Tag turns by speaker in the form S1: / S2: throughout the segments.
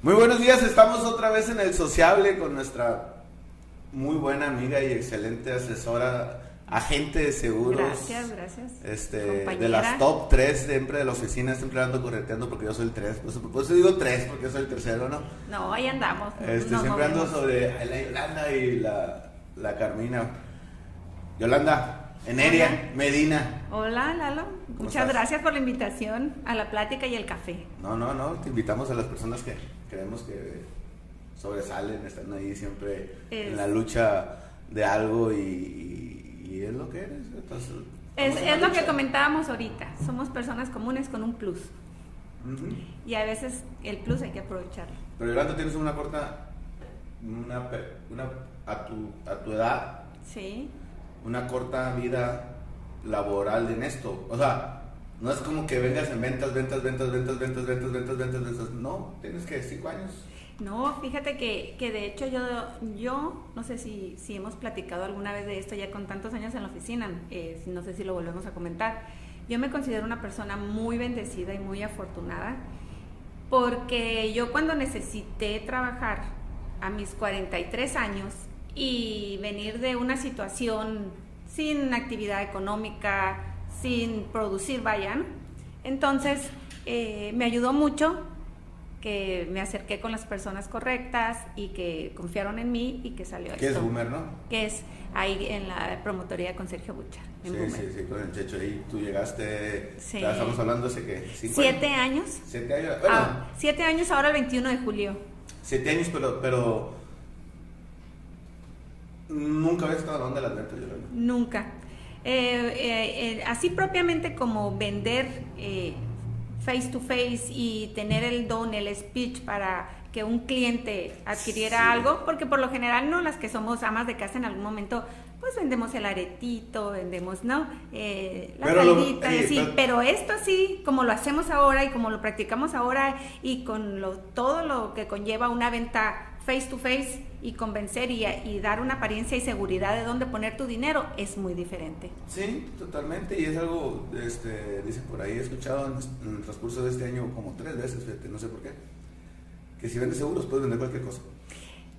S1: Muy buenos días, estamos otra vez en el Sociable con nuestra muy buena amiga y excelente asesora, agente de seguros.
S2: Gracias, gracias.
S1: Este,
S2: Compañera.
S1: de las top 3 siempre de la oficina, siempre ando correteando porque yo soy el 3. Pues, por eso digo 3 porque yo soy el tercero, ¿no?
S2: No, ahí andamos.
S1: Este, siempre ando sobre la Yolanda y la, la Carmina. Yolanda, Eneria,
S2: Hola.
S1: Medina.
S2: Hola, Lalo.
S1: ¿Cómo
S2: Muchas
S1: estás?
S2: gracias por la invitación a la plática y el café.
S1: No, no, no, te invitamos a las personas que creemos que sobresalen, están ahí siempre en la lucha de algo y, y- y es lo que eres. Entonces,
S2: Es, lo que comentábamos ahorita. Somos personas comunes con un plus. Y a veces el plus hay que aprovecharlo.
S1: Pero Yolanda, tienes una corta, una a, tu, a tu edad,
S2: Sí.
S1: una corta vida laboral en esto. O sea, no es como que vengas en ventas, ventas, ventas, ventas, ventas, ventas, ventas, ventas, ventas. No, tienes que cinco años.
S2: No, fíjate que, que de hecho yo, yo no sé si, si hemos platicado alguna vez de esto ya con tantos años en la oficina, eh, no sé si lo volvemos a comentar. Yo me considero una persona muy bendecida y muy afortunada porque yo cuando necesité trabajar a mis 43 años y venir de una situación sin actividad económica, sin producir, vayan, entonces eh, me ayudó mucho que me acerqué con las personas correctas y que confiaron en mí y que salió
S1: Que es
S2: esto.
S1: boomer, ¿no?
S2: Que es ahí en la promotoría con Sergio Bucha, en
S1: Sí,
S2: Boomer.
S1: sí, sí, con el Checho ahí. Tú llegaste,
S2: Sí.
S1: estamos hablando hace que
S2: Siete
S1: años.
S2: años.
S1: Siete años. Bueno,
S2: Ah, siete años ahora el 21 de julio.
S1: siete años, pero, pero nunca había estado en la onda de las ventas, Yolanda.
S2: Nunca. Eh, eh, eh, así propiamente como vender eh, face to face y tener el don, el speech para que un cliente adquiriera
S1: Sí.
S2: algo, porque por lo general no las que somos amas de casa en algún momento, pues vendemos el aretito, vendemos, ¿no? Eh, la
S1: pero- pero
S2: esto sí, como lo hacemos ahora y como lo practicamos ahora y con lo, todo lo que conlleva una venta face to face y convencer y, y dar una apariencia y seguridad de dónde poner tu dinero es muy diferente.
S1: Sí, totalmente, y es algo, este, dice por ahí, he escuchado en, en el transcurso de este año como tres veces, fíjate, no sé por qué, que si vendes seguros puedes vender cualquier cosa.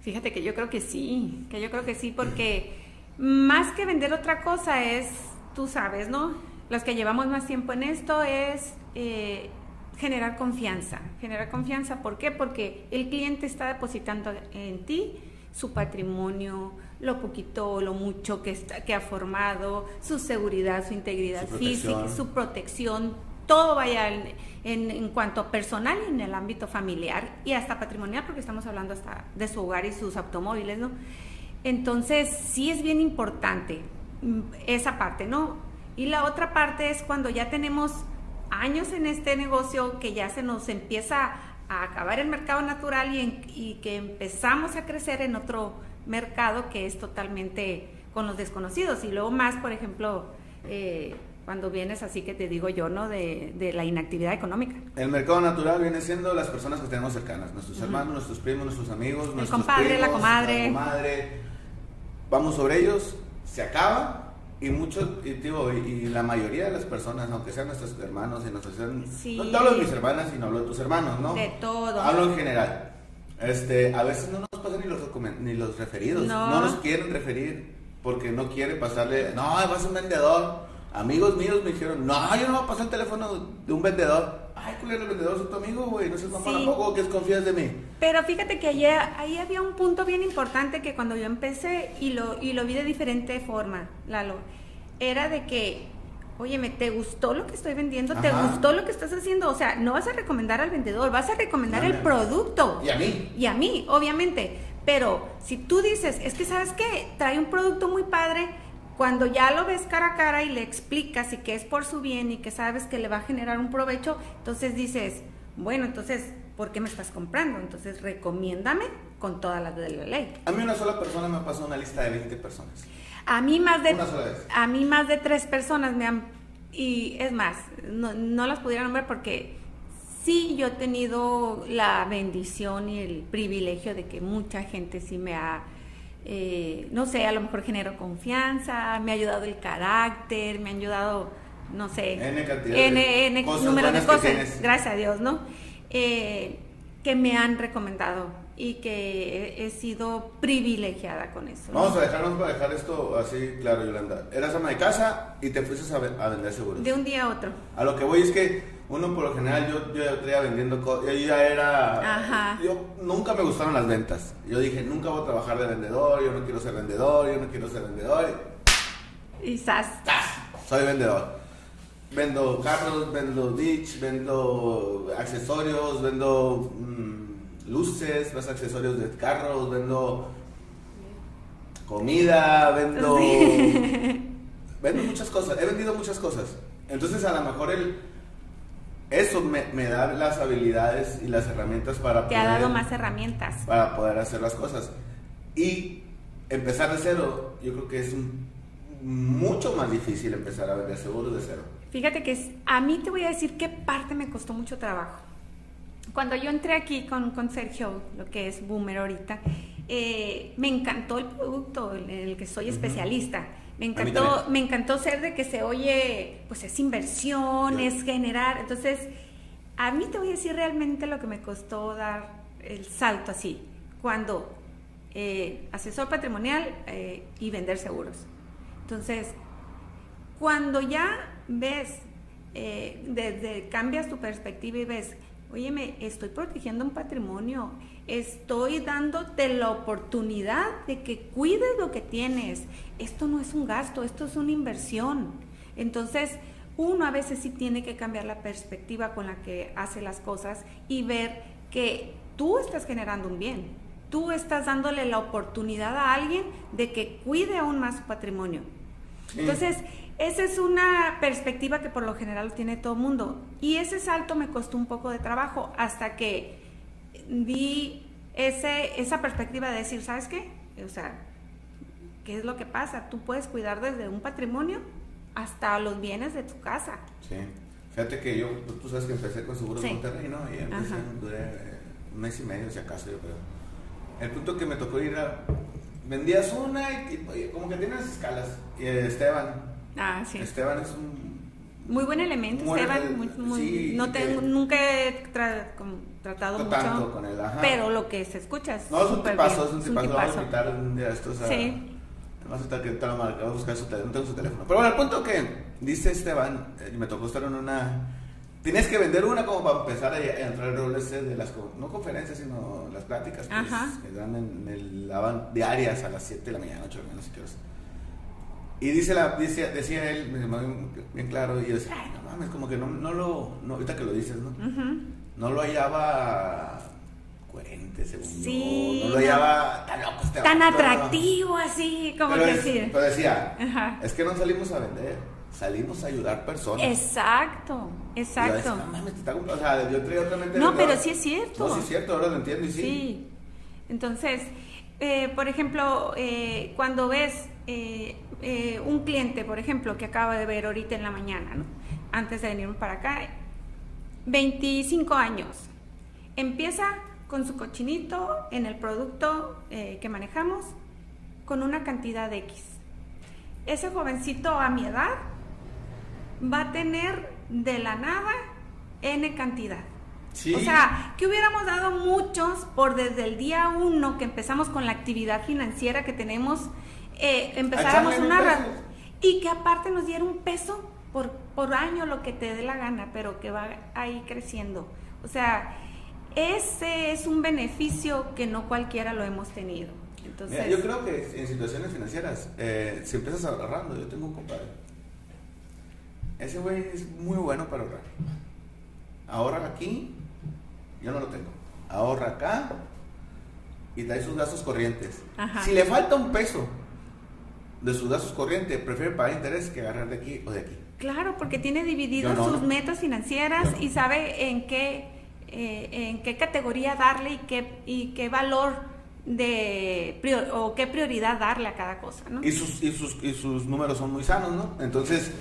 S2: Fíjate que yo creo que sí, que yo creo que sí, porque más que vender otra cosa es, tú sabes, ¿no? Los que llevamos más tiempo en esto es eh, generar confianza. Generar confianza, ¿por qué? Porque el cliente está depositando en ti su patrimonio, lo poquito o lo mucho que, está, que ha formado, su seguridad, su integridad
S1: Su
S2: física, su protección, todo vaya en, en, en cuanto personal y en el ámbito familiar y hasta patrimonial, porque estamos hablando hasta de su hogar y sus automóviles, ¿no? Entonces, sí es bien importante mm, esa parte, ¿no? Y la otra parte es cuando ya tenemos años en este negocio, que ya se nos empieza a acabar el mercado natural y, en- y que empezamos a crecer en otro mercado que es totalmente con los desconocidos. Y luego más, por ejemplo, eh, cuando vienes así que te digo yo, ¿no? De, de la inactividad económica.
S1: El mercado natural viene siendo las personas que tenemos cercanas, nuestros hermanos, nuestros primos, nuestros amigos, nuestros
S2: compadre, la
S1: primos,
S2: comadre.
S1: la comadre. Vamos sobre ellos, se acaba y muchos, y, digo, y, y la mayoría de las personas, aunque sean nuestros hermanos y nuestros
S2: Sí.
S1: no te hablo de mis hermanas, sino hablo de tus hermanos, ¿no?
S2: De todo.
S1: Hablo en general. Este, a veces no nos pasan ni los, ni los referidos,
S2: No.
S1: no. nos quieren referir porque no quiere pasarle, no, vas a un vendedor. Amigos míos me dijeron, no, yo no voy a pasar el teléfono de un vendedor. Ay, culero, el vendedor es tu amigo, güey, no seas mamón
S2: Sí.
S1: ¿a poco que desconfías de mí.
S2: Pero fíjate que ahí, ahí había un punto bien importante que cuando yo empecé y lo, y lo vi de diferente forma, Lalo, era de que, óyeme, ¿te gustó lo que estoy vendiendo? ¿Te
S1: Ajá.
S2: gustó lo que estás haciendo? O sea, no vas a recomendar al vendedor, vas a recomendar el producto.
S1: Y a mí.
S2: Y a mí, obviamente. Pero si tú dices, es que sabes qué, trae un producto muy padre, cuando ya lo ves cara a cara y le explicas y que es por su bien y que sabes que le va a generar un provecho, entonces dices, bueno, entonces, ¿por qué me estás comprando? Entonces, recomiéndame con todas las de la ley.
S1: A mí una sola persona me pasó una lista de 20 personas.
S2: A mí más de
S1: Una sola vez.
S2: a mí más de tres personas me han y es más, no, no las pudiera nombrar porque sí yo he tenido la bendición y el privilegio de que mucha gente sí me ha eh, no sé, a lo mejor genero confianza, me ha ayudado el carácter, me ha ayudado, no sé,
S1: N cantidad de
S2: N, N
S1: cosas
S2: número de cosas, gracias a Dios, ¿no? Eh, que me han recomendado y que he, he sido privilegiada con eso. ¿no?
S1: Vamos a dejar, vamos a dejar esto así claro, Yolanda. Eras ama de casa y te fuiste a, a vender seguros.
S2: De un día a otro.
S1: A lo que voy es que uno por lo general yo, yo ya traía vendiendo cosas, yo ya era,
S2: Ajá.
S1: yo nunca me gustaron las ventas. Yo dije, nunca voy a trabajar de vendedor, yo no quiero ser vendedor, yo no quiero ser vendedor.
S2: Y ¡zas!
S1: ¡Tas! Soy vendedor. Vendo carros, vendo ditch, vendo accesorios, vendo mm, luces, más accesorios de carros, vendo comida, vendo... vendo muchas cosas, he vendido muchas cosas. Entonces a lo mejor el, eso me, me da las habilidades y las herramientas para
S2: Te ha dado
S1: poder-
S2: más herramientas.
S1: para poder hacer las cosas. Y empezar de cero, yo creo que es mucho más difícil empezar a vender seguros de cero.
S2: Fíjate que es- a mí te voy a decir qué parte me costó mucho trabajo. Cuando yo entré aquí con, con Sergio, lo que es Boomer ahorita, eh, me encantó el producto en el que soy especialista. Me encantó, me encantó ser de que se oye, pues es inversión, es generar. Entonces, a mí te voy a decir realmente lo que me costó dar el salto así. Cuando eh, asesor patrimonial eh, y vender seguros. Entonces, cuando ya ves, eh, desde cambias tu perspectiva y ves, oye, me estoy protegiendo un patrimonio, estoy dándote la oportunidad de que cuides lo que tienes. Esto no es un gasto, esto es una inversión. Entonces, uno a veces sí tiene que cambiar la perspectiva con la que hace las cosas y ver que tú estás generando un bien. Tú estás dándole la oportunidad a alguien de que cuide aún más su patrimonio.
S1: Sí.
S2: Entonces, esa es una perspectiva que por lo general tiene todo el mundo. Y ese salto me costó un poco de trabajo hasta que vi ese, esa perspectiva de decir, ¿sabes qué? O sea, ¿qué es lo que pasa? Tú puedes cuidar desde un patrimonio hasta los bienes de tu casa.
S1: Sí. Fíjate que yo, pues, tú sabes que empecé con Seguros
S2: Sí.
S1: Monterrey, ¿no? Y empecé,
S2: Ajá.
S1: duré eh, un mes y medio, si acaso, yo creo. El punto que me tocó ir a... Vendías una y, y, como que tienes escalas. Y eh, Esteban,
S2: Ah, sí.
S1: Esteban es un...
S2: Muy buen elemento,
S1: Muy
S2: Esteban. muy- muy-
S1: sí,
S2: no tengo,
S1: que-
S2: nunca he tra- como tratado
S1: No tanto
S2: mucho,
S1: con él, ajá.
S2: pero lo que se escucha es
S1: No, es un tipazo, es un tipazo. Lo Vamos a invitar un día a estos a...
S2: Sí.
S1: Vamos a estar que te lo marca, vamos a buscar su teléfono, no tengo su teléfono. Pero bueno, el punto que dice Esteban, eh, me tocó estar en una... Tienes que vender una como para empezar a, a entrar en rol ese de las, no conferencias, sino las pláticas pues,
S2: Ajá.
S1: que dan en el diarias a las 7 de la mañana, 8 de la mañana, si quieres. Y dice la, dice, decía él, me llamó bien, bien claro, y yo decía, ay, no mames, como que no, no lo, no, ahorita que lo dices, ¿no?
S2: Ujú.
S1: No lo hallaba coherente, según
S2: Sí,
S1: yo. No lo hallaba tan loco este
S2: Tan
S1: vato, ¿no?
S2: atractivo así, como
S1: pero,
S2: que
S1: es-
S2: sí.
S1: pero decía,
S2: Ajá.
S1: es que no salimos a vender, salimos a ayudar personas.
S2: Exacto,
S1: decía,
S2: exacto.
S1: no mames, te está comp- o sea, yo traía otra mente.
S2: No, pero sí es cierto.
S1: No, sí es cierto, ahora lo entiendo y sí.
S2: Sí. Entonces, eh, por ejemplo, eh, cuando ves eh, eh, un cliente, por ejemplo, que acaba de ver ahorita en la mañana, ¿no? antes de venirme para acá, 25 años, empieza con su cochinito en el producto eh, que manejamos con una cantidad de X. Ese jovencito a mi edad va a tener de la nada N cantidad.
S1: Sí.
S2: O sea, que hubiéramos dado muchos por desde el día uno que empezamos con la actividad financiera que tenemos, eh, empezáramos una... Y que aparte nos diera un peso por, por año lo que te dé la gana, pero que va ahí creciendo. O sea, ese es un beneficio que no cualquiera lo hemos tenido. Entonces,
S1: Mira, yo creo que en situaciones financieras, eh, si empiezas ahorrando, yo tengo un compadre. Ese güey es muy bueno para ahorrar. Ahorra aquí, yo no lo tengo. Ahorra acá y trae sus gastos corrientes.
S2: Ajá.
S1: Si le falta un peso de sus gastos corrientes, prefiere pagar interés que agarrar de aquí o de aquí.
S2: Claro, porque tiene divididas
S1: Yo no,
S2: sus
S1: no.
S2: metas financieras
S1: no.
S2: y sabe en qué, eh, en qué categoría darle y qué, y qué valor de prior- o qué prioridad darle a cada cosa, ¿no?
S1: Y sus, y sus, y sus números son muy sanos, ¿no? Entonces,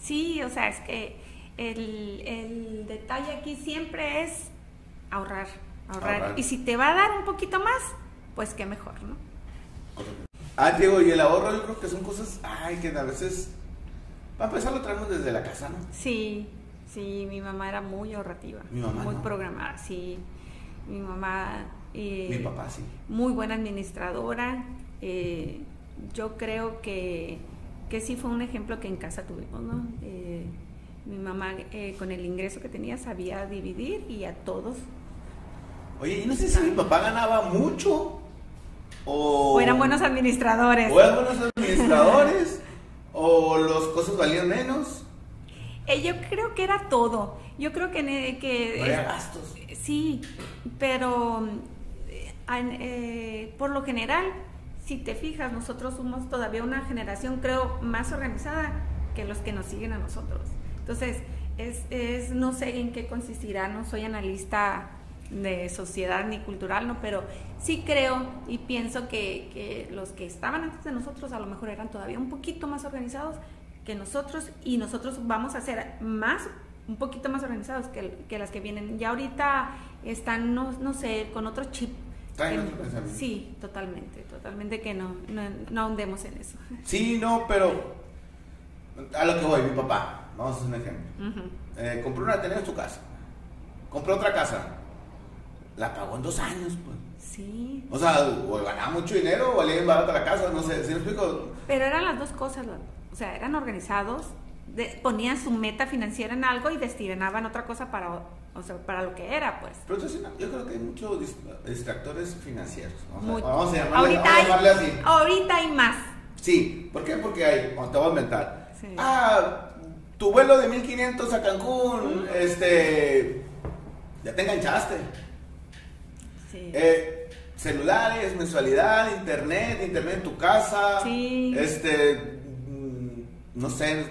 S2: Sí, o sea, es que el, el detalle aquí siempre es ahorrar, ahorrar,
S1: Ahorrar.
S2: Y si te va a dar un poquito más, pues qué mejor, ¿no?
S1: Ah, Diego, y el ahorro yo creo que son cosas, ay, que a veces, para empezar lo traemos desde la casa, ¿no?
S2: Sí, Sí, mi mamá era muy ahorrativa.
S1: Mi mamá
S2: Muy
S1: no.
S2: programada, sí. Mi mamá... eh,
S1: Mi papá sí.
S2: Muy buena administradora. eh, yo creo que, que sí fue un ejemplo que en casa tuvimos, ¿no? Eh, mi mamá eh, con el ingreso que tenía sabía dividir y a todos.
S1: Oye, y no sé si mi papá ganaba mucho o...
S2: O eran buenos administradores.
S1: O eran buenos administradores o los cosas valían menos.
S2: Eh, yo creo que era todo. Yo creo que... que
S1: No gastos.
S2: Sí, pero eh, eh, por lo general, si te fijas, nosotros somos todavía una generación, creo, más organizada que los que nos siguen a nosotros. Entonces, es, es- no sé en qué consistirá, no soy analista de sociedad ni cultural, no, pero sí creo y pienso que, que los que estaban antes de nosotros a lo mejor eran todavía un poquito más organizados que nosotros y nosotros vamos a ser más un poquito más organizados que, que las que vienen. Ya ahorita están, no, no sé, con otro chip.
S1: Otro pensamiento.
S2: sí, totalmente, totalmente que no, no, no ahondemos en eso.
S1: Sí, no, pero a lo que voy, mi papá, vamos a hacer un ejemplo. Eh, compró una tenía en su casa, compró otra casa, la pagó en dos años, pues.
S2: Sí,
S1: O sea, o ganaba mucho dinero o valía bien barata la casa, no sé, ¿sí me explico?
S2: pero eran las dos cosas, o sea, eran organizados, de- ponían su meta financiera en algo y destinaban otra cosa para, o sea, para lo que era, pues.
S1: Pero entonces, no, yo creo que hay muchos dis- distractores financieros. Vamos,
S2: Muy-
S1: a, vamos a llamarle,
S2: ahorita,
S1: vamos a llamarle así.
S2: hay, ahorita hay más.
S1: Sí, ¿por qué? Porque hay, bueno, te voy a inventar.
S2: Sí.
S1: Ah, tu vuelo de 1500 a Cancún, este, ya te enganchaste.
S2: Sí.
S1: Eh, celulares, mensualidad, internet, internet en tu casa.
S2: Sí.
S1: Este, mm, no sé,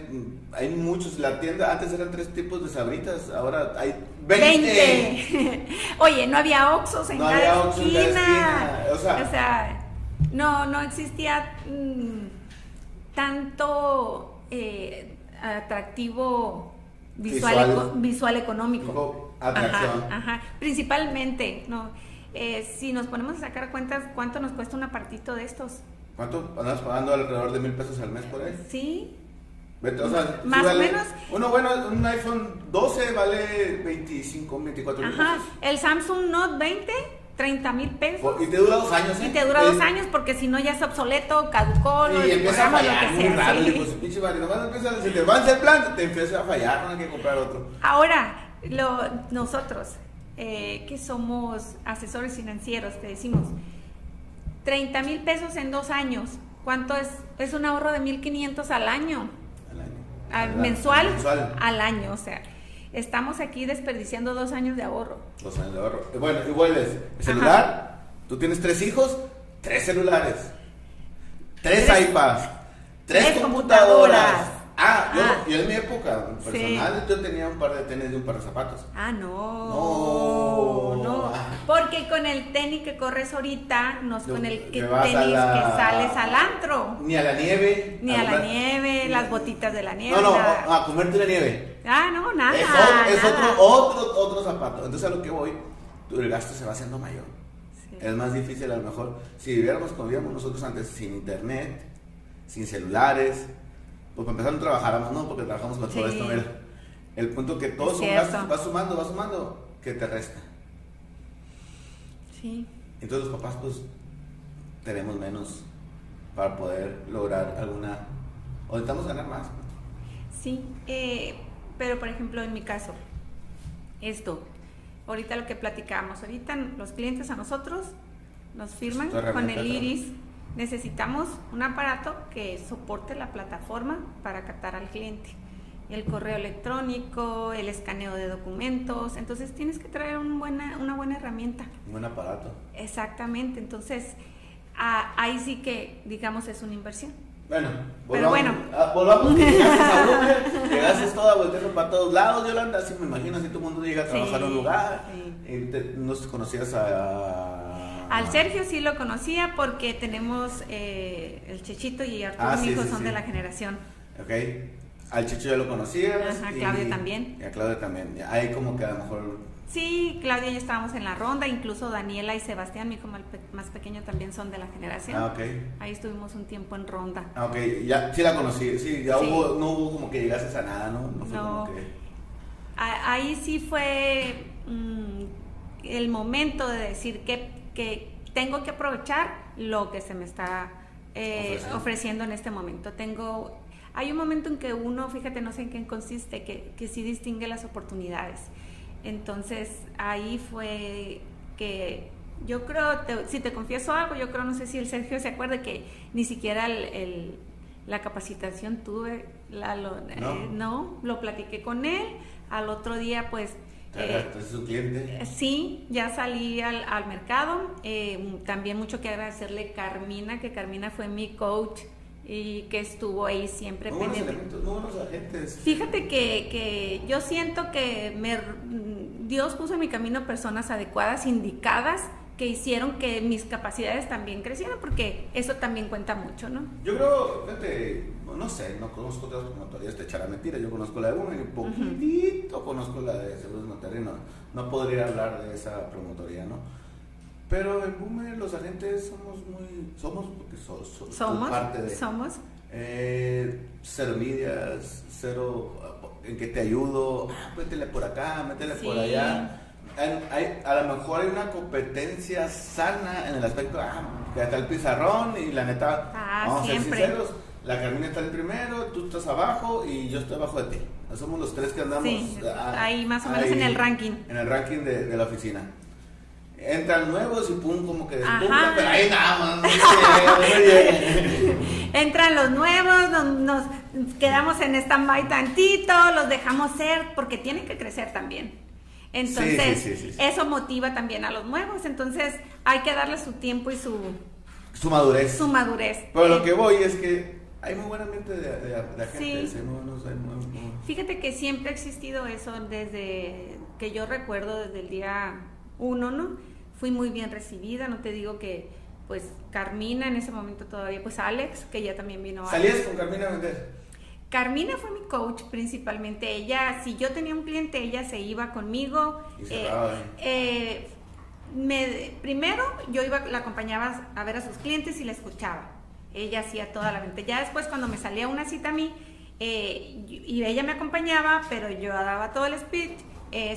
S1: hay muchos. La tienda antes eran tres tipos de sabritas, ahora hay 20.
S2: 20. Oye, no había Oxxos en,
S1: No
S2: cada,
S1: había Oxxos en cada
S2: esquina.
S1: esquina, o sea-
S2: no, no existía mm, tanto eh, atractivo visual,
S1: Visual.
S2: eco- visual económico.
S1: Atracción.
S2: Ajá, ajá. Principalmente, no. Eh, si nos ponemos a sacar cuentas, ¿cuánto nos cuesta un apartito de estos?
S1: ¿Cuánto andas pagando alrededor de mil pesos al mes por ahí?
S2: Sí,
S1: Vete, o sea, sí
S2: Más o
S1: vale-
S2: menos.
S1: Uno bueno, un iPhone 12 vale 25, 24 mil
S2: ajá.
S1: pesos.
S2: El Samsung Note 20, 30 mil pesos.
S1: Y te dura dos años, ¿eh?
S2: Y te dura dos años porque si no ya es obsoleto, caducó,
S1: Y empieza a
S2: desprogramamos, lo
S1: fallar
S2: que sea,
S1: raro.
S2: sí.
S1: Pues, pinche madre, nomás empieza, se te avanza el plan, te empieza a fallar, no hay que comprar otro.
S2: Ahora, lo, nosotros eh, que somos asesores financieros, te decimos, 30 mil pesos en dos años, ¿cuánto es? Es un ahorro de 1.500 al año,
S1: Al año.
S2: al-
S1: Al-
S2: mensual,
S1: Mensual.
S2: al año, o sea, estamos aquí desperdiciando dos años de ahorro.
S1: Dos años de ahorro. Bueno, y vuelves. El celular, tú tienes tres hijos, tres celulares, tres,
S2: Tres-
S1: iPads, tres,
S2: tres
S1: computadoras.
S2: computadoras.
S1: Ah, yo,
S2: Ah.
S1: yo en mi época
S2: Sí.
S1: personal, yo tenía un par de tenis y un par de zapatos.
S2: Ah,
S1: No.
S2: no, no, porque con el tenis que corres ahorita, no es con el que tenis
S1: la-
S2: que sales al antro.
S1: Ni a la nieve.
S2: Ni a la nieve, las botitas de la nieve.
S1: No, no, a comerte la nieve.
S2: Ah, no, nada.
S1: es otro, es
S2: nada.
S1: otro, otro, otro zapato. Entonces a lo que voy, el gasto se va haciendo mayor.
S2: Sí.
S1: Es más difícil a lo mejor. Si viviéramos como vivíamos nosotros antes, sin internet, sin celulares, pues para empezar no trabajáramos, ¿no? Porque trabajamos con todo
S2: Sí.
S1: esto, mira. El punto que
S2: cierto.
S1: gastos, va sumando, va sumando, que te resta.
S2: Sí.
S1: Entonces los papás pues tenemos menos para poder lograr alguna... O necesitamos ganar más.
S2: Sí, eh, pero por ejemplo en mi caso, esto, ahorita lo que platicamos, ahorita los clientes a nosotros nos firman con el iris, necesitamos un aparato que soporte la plataforma para captar al cliente. El correo electrónico, el escaneo de documentos, entonces tienes que traer un buena, una buena herramienta.
S1: Un buen aparato.
S2: Exactamente, entonces a- ahí sí que digamos es una inversión.
S1: Bueno,
S2: Pero bueno.
S1: a- volvamos que a llegaste toda volteando para todos lados, Yolanda, así me imagino, así todo el mundo llega a trabajar a un lugar,
S2: sí.
S1: y te- no te conocías a...
S2: Al Sergio sí lo conocía porque tenemos eh, el Chechito y Arturo,
S1: Ah,
S2: mi
S1: sí,
S2: hijo,
S1: sí,
S2: son
S1: sí.
S2: de la generación.
S1: Ok, al Chicho ya lo conocías.
S2: Ajá,
S1: y-
S2: Claudio también.
S1: Y a Claudio también, ahí como que a lo mejor...
S2: Sí, Claudia y yo estábamos en la ronda, incluso Daniela y Sebastián, mi hijo más pequeño, también son de la generación.
S1: Ah, ok.
S2: Ahí estuvimos un tiempo en ronda.
S1: Ah, ok, ya, sí la conocí, sí, ya
S2: Sí.
S1: hubo, no hubo como que llegases a nada, ¿no? No fue
S2: No.
S1: como que...
S2: ahí sí fue mm, el momento de decir que, que, tengo que aprovechar lo que se me está eh, ofreciendo. en este momento. Tengo, hay un momento en que uno, fíjate, no sé en qué consiste, que, que sí distingue las oportunidades. Entonces ahí fue que yo creo, si te confieso algo, yo creo, no sé si el Sergio se acuerda que ni siquiera el, la capacitación tuve, la, lo, eh, no. lo platiqué con él, al otro día pues...
S1: Eh, su cliente?
S2: Sí, ya salí al, al mercado, eh, también mucho que agradecerle Carmina, que Carmina fue mi coach y que estuvo ahí siempre
S1: muy muy buenos agentes.
S2: Fíjate que, que yo siento que me, Dios puso en mi camino personas adecuadas, indicadas, que hicieron que mis capacidades también crecieran, porque eso también cuenta mucho, ¿no?
S1: Yo creo, fíjate, no sé, no conozco otras promotorías, te echará mentira, yo conozco la de uno y un poquitito conozco la de Seguros Monterrey, no, no podría hablar de esa promotoría, ¿no? Pero en Boomer los agentes somos muy, somos, porque somos parte de...
S2: Somos.
S1: Eh, cero medias, cero en que te ayudo, ah, métele por acá, métele por allá hay, a lo mejor hay una competencia sana en el aspecto, ah, que está el pizarrón y la neta,
S2: ah, vamos a ser sinceros,
S1: la Carmina está en primero, tú estás abajo y yo estoy abajo de ti. Somos los tres que andamos
S2: ahí más o menos en el ranking.
S1: En el ranking de, la oficina. Entran nuevos y pum, como que despuntan, pero ahí nada más.
S2: Entran los nuevos, nos, nos quedamos en stand-by tantito, los dejamos ser, porque tienen que crecer también. Entonces, eso motiva también a los nuevos. Entonces, hay que darle su tiempo y su...
S1: Su madurez.
S2: Su madurez.
S1: Pero lo que voy es que hay muy buena mente de, de,
S2: agentes. Fíjate que siempre ha existido eso desde que yo recuerdo, desde el día uno, ¿no? Fui muy bien recibida, no te digo que, pues, Carmina en ese momento todavía, pues Alex, que ya también vino.
S1: ¿Salías con Carmina a vender?
S2: Carmina fue mi coach principalmente. Ella, si yo tenía un cliente, ella se iba conmigo.
S1: Eh,
S2: eh, me, primero yo iba, la acompañaba a ver a sus clientes y la escuchaba. Ella hacía toda la venta. Ya después cuando me salía una cita a mí, eh, y ella me acompañaba, pero yo daba todo el speech.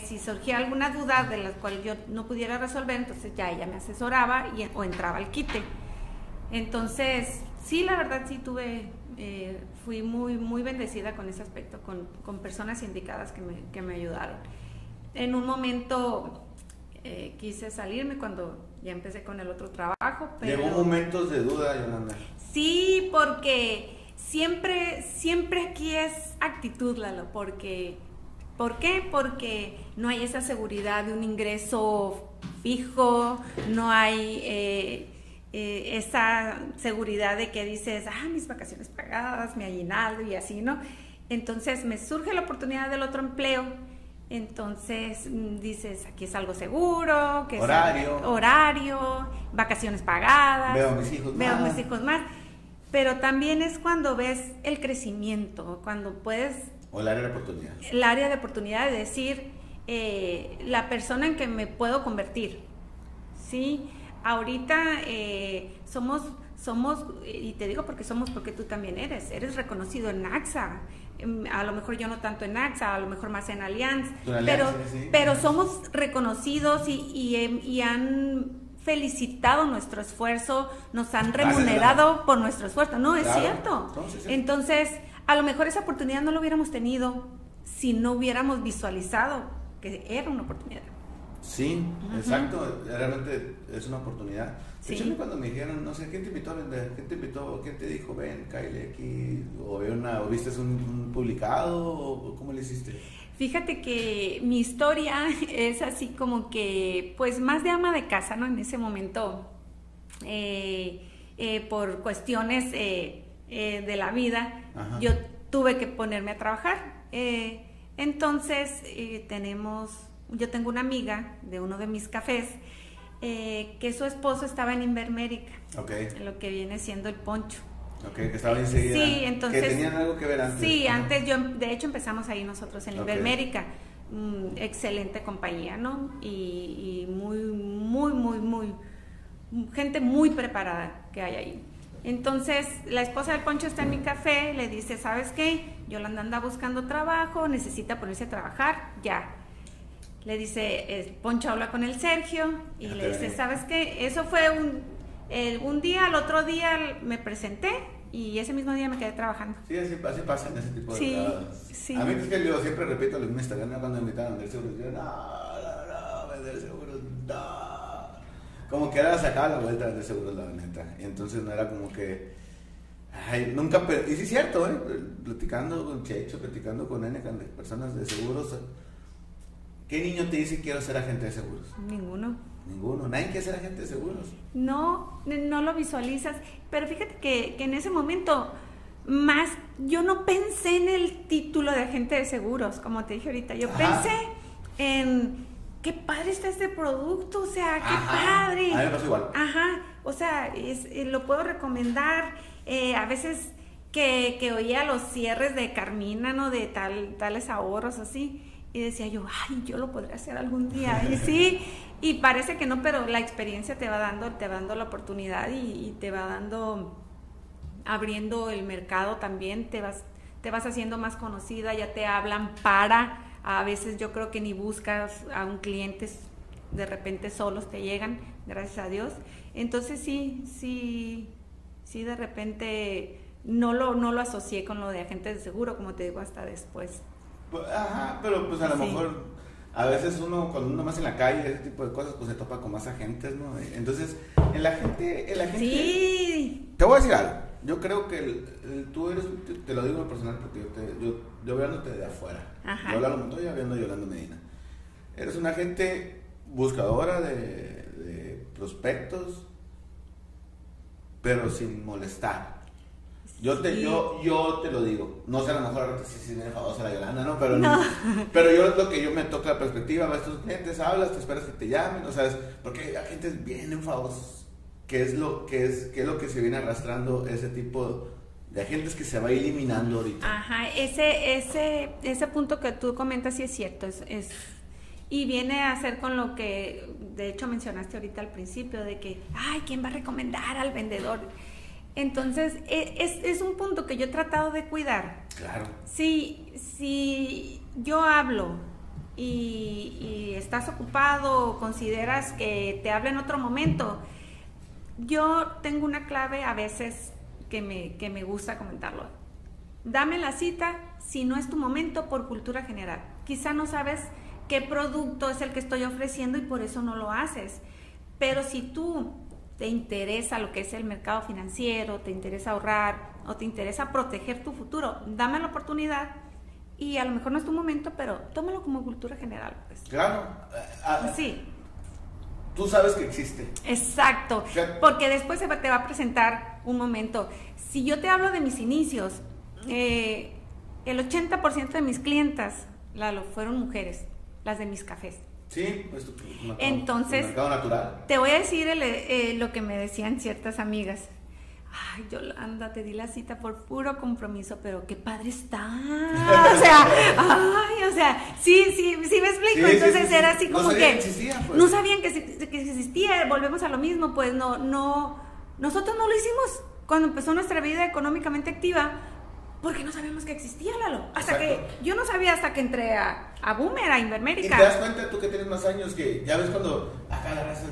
S2: si surgía alguna duda de la cual yo no pudiera resolver, entonces ya ella me asesoraba y, o entraba al quite. Entonces, sí, la verdad sí tuve eh, fui muy, muy bendecida con ese aspecto, con, con personas indicadas que me, que me, ayudaron. En un momento eh, quise salirme cuando ya empecé con el otro trabajo.
S1: Pero... Llegó momentos de duda, Yolanda.
S2: Sí, porque siempre, siempre aquí es actitud, Lalo, porque... ¿Por qué? Porque no hay esa seguridad de un ingreso fijo, no hay... Eh, eh, esa seguridad de que dices, ah, mis vacaciones pagadas, mi aguinaldo y así, ¿no? Entonces me surge la oportunidad del otro empleo. Entonces mm, dices, aquí es algo seguro, que
S1: horario,
S2: horario, vacaciones pagadas,
S1: veo a mis hijos
S2: veo más. mis hijos más. Pero también es cuando ves el crecimiento, cuando puedes...
S1: O el área de oportunidad.
S2: El área de oportunidad de decir, eh, la persona en que me puedo convertir, ¿sí? Ahorita eh, somos, somos, y te digo porque somos, porque tú también eres, eres reconocido en AXA. Em, a lo mejor yo no tanto en AXA, a lo mejor más en Allianz, pero, pero somos reconocidos y, em, y, han felicitado nuestro esfuerzo, nos han remunerado por nuestro esfuerzo. No, es cierto. Entonces, a lo mejor esa oportunidad no lo hubiéramos tenido si no hubiéramos visualizado que era una oportunidad.
S1: Sí, exacto, realmente es una oportunidad. De hecho, cuando me dijeron, no sé, ¿quién te invitó a vender? ¿Quién te invitó? ¿Quién te dijo, ven, cállate aquí? ¿O, una, o viste un, publicado? ¿O cómo le hiciste?
S2: Fíjate que mi historia es así como que, pues más de ama de casa, ¿no? En ese momento, eh, eh, por cuestiones eh, de la vida, yo tuve que ponerme a trabajar. entonces, tenemos yo tengo una amiga de uno de mis cafés eh, que su esposo estaba en Invermérica,
S1: okay.
S2: lo que viene siendo el poncho.
S1: Ok, que estaba enseguida.
S2: Sí, entonces.
S1: Que tenían algo que ver antes.
S2: Sí, antes yo, de hecho empezamos ahí nosotros en Invermérica. Mm, excelente compañía, ¿no? Y, y, muy, muy, muy, muy. Gente muy preparada que hay ahí. Entonces, la esposa del Poncho está en mi café, le dice, ¿sabes qué? Yolanda anda buscando trabajo, necesita ponerse a trabajar, ya. Le dice, Poncho habla con el Sergio y le dice, ¿sabes qué? Eso fue un, un día, al otro día me presenté y ese mismo día me quedé trabajando.
S1: Sí, así, pasa en ese tipo de sí, sí. A mí es que yo siempre repito lo mismo Instagram cuando me invitan a vender seguros. Yo, no, no, no, vender seguros, no. Como que era sacar la vuelta de seguros, la neta. Y entonces no era como que. Ay, nunca. Y sí, es cierto, ¿eh? Platicando con Checho, platicando con N, personas de seguros. ¿Qué niño te dice quiero ser agente de seguros?
S2: Ninguno.
S1: Ninguno, nadie quiere ser agente de seguros.
S2: No, no lo visualizas. Pero fíjate que, en ese momento, más, yo no pensé en el título de agente de seguros, como te dije ahorita. Yo pensé en qué padre está este producto, o sea, qué padre.
S1: A mí me pasa igual.
S2: Ajá, o sea, es, eh, lo puedo recomendar. Eh, a veces que, que oía los cierres de Carmina, ¿no? De tal, tales ahorros así. Y decía yo, ay, yo lo podría hacer algún día. Y sí, y parece que no, pero la experiencia te va dando, te va dando la oportunidad y, te va dando, abriendo el mercado también, te vas, te vas haciendo más conocida, ya te hablan para, a veces yo creo que ni buscas a un cliente, de repente solos te llegan, gracias a Dios. Entonces sí, sí, sí de repente no lo, no lo asocié con lo de agentes de seguro, como te digo, hasta después.
S1: Pues, ajá, pero pues a lo mejor a veces uno, cuando uno más en la calle, ese tipo de cosas, pues se topa con más agentes, ¿no? Entonces, el agente, el agente...
S2: Sí.
S1: Te voy a decir algo. Yo creo que tú eres, te, lo digo en personal porque yo, te, yo, yo hablándote de afuera. Ajá. Yo hablo Montoya, viendo a Yolanda Medina. Eres una agente buscadora de, de prospectos, pero sin molestar. Yo te, yo, yo te lo digo. No sé, a lo mejor si sí, me enfadosa la Yolanda, ¿no? Pero, no. pero yo lo que yo me toca la perspectiva, vas a tus clientes, hablas, te esperas que te llamen, o sea, porque hay gente bien enfadosa. ¿Qué es lo que es, qué es lo que se viene arrastrando ese tipo de agentes que se va eliminando ahorita?
S2: Ajá, ese, ese, ese punto que tú comentas sí es cierto, es, es y viene a ser con lo que de hecho mencionaste ahorita al principio, de que, ay, ¿quién va a recomendar al vendedor? Entonces, e, es, es, un punto que yo he tratado de cuidar.
S1: Claro.
S2: Si, si yo hablo y, estás ocupado o consideras que te hable en otro momento, yo tengo una clave a veces que me, que me gusta comentarlo. Dame la cita si no es tu momento por cultura general. Quizá no sabes qué producto es el que estoy ofreciendo y por eso no lo haces. Pero si tú te interesa lo que es el mercado financiero, te interesa ahorrar o te interesa proteger tu futuro, dame la oportunidad y a lo mejor no es tu momento, pero tómalo como cultura general. Pues.
S1: Claro.
S2: Ah, sí.
S1: Tú sabes que existe.
S2: Exacto. porque después se te va a presentar un momento. Si yo te hablo de mis inicios, eh, el 80% de mis clientas, fueron mujeres, las de mis cafés.
S1: Sí, pues
S2: Entonces,
S1: natural.
S2: te voy a decir eh, lo que me decían ciertas amigas. Ay, Yolanda, te di la cita por puro compromiso, pero qué padre está. O sea, ay, o sea, sí, sí, sí me explico. Entonces era así como que, existía, pues. no sabían que, que existía, volvemos a lo mismo, pues no, no, nosotros no lo hicimos cuando empezó nuestra vida económicamente activa, porque no sabíamos que existía Lalo. Hasta que yo no sabía hasta que entré a, a Boomer, a Invermérica.
S1: Y te das cuenta tú que tienes más años que ya ves cuando acá la raza,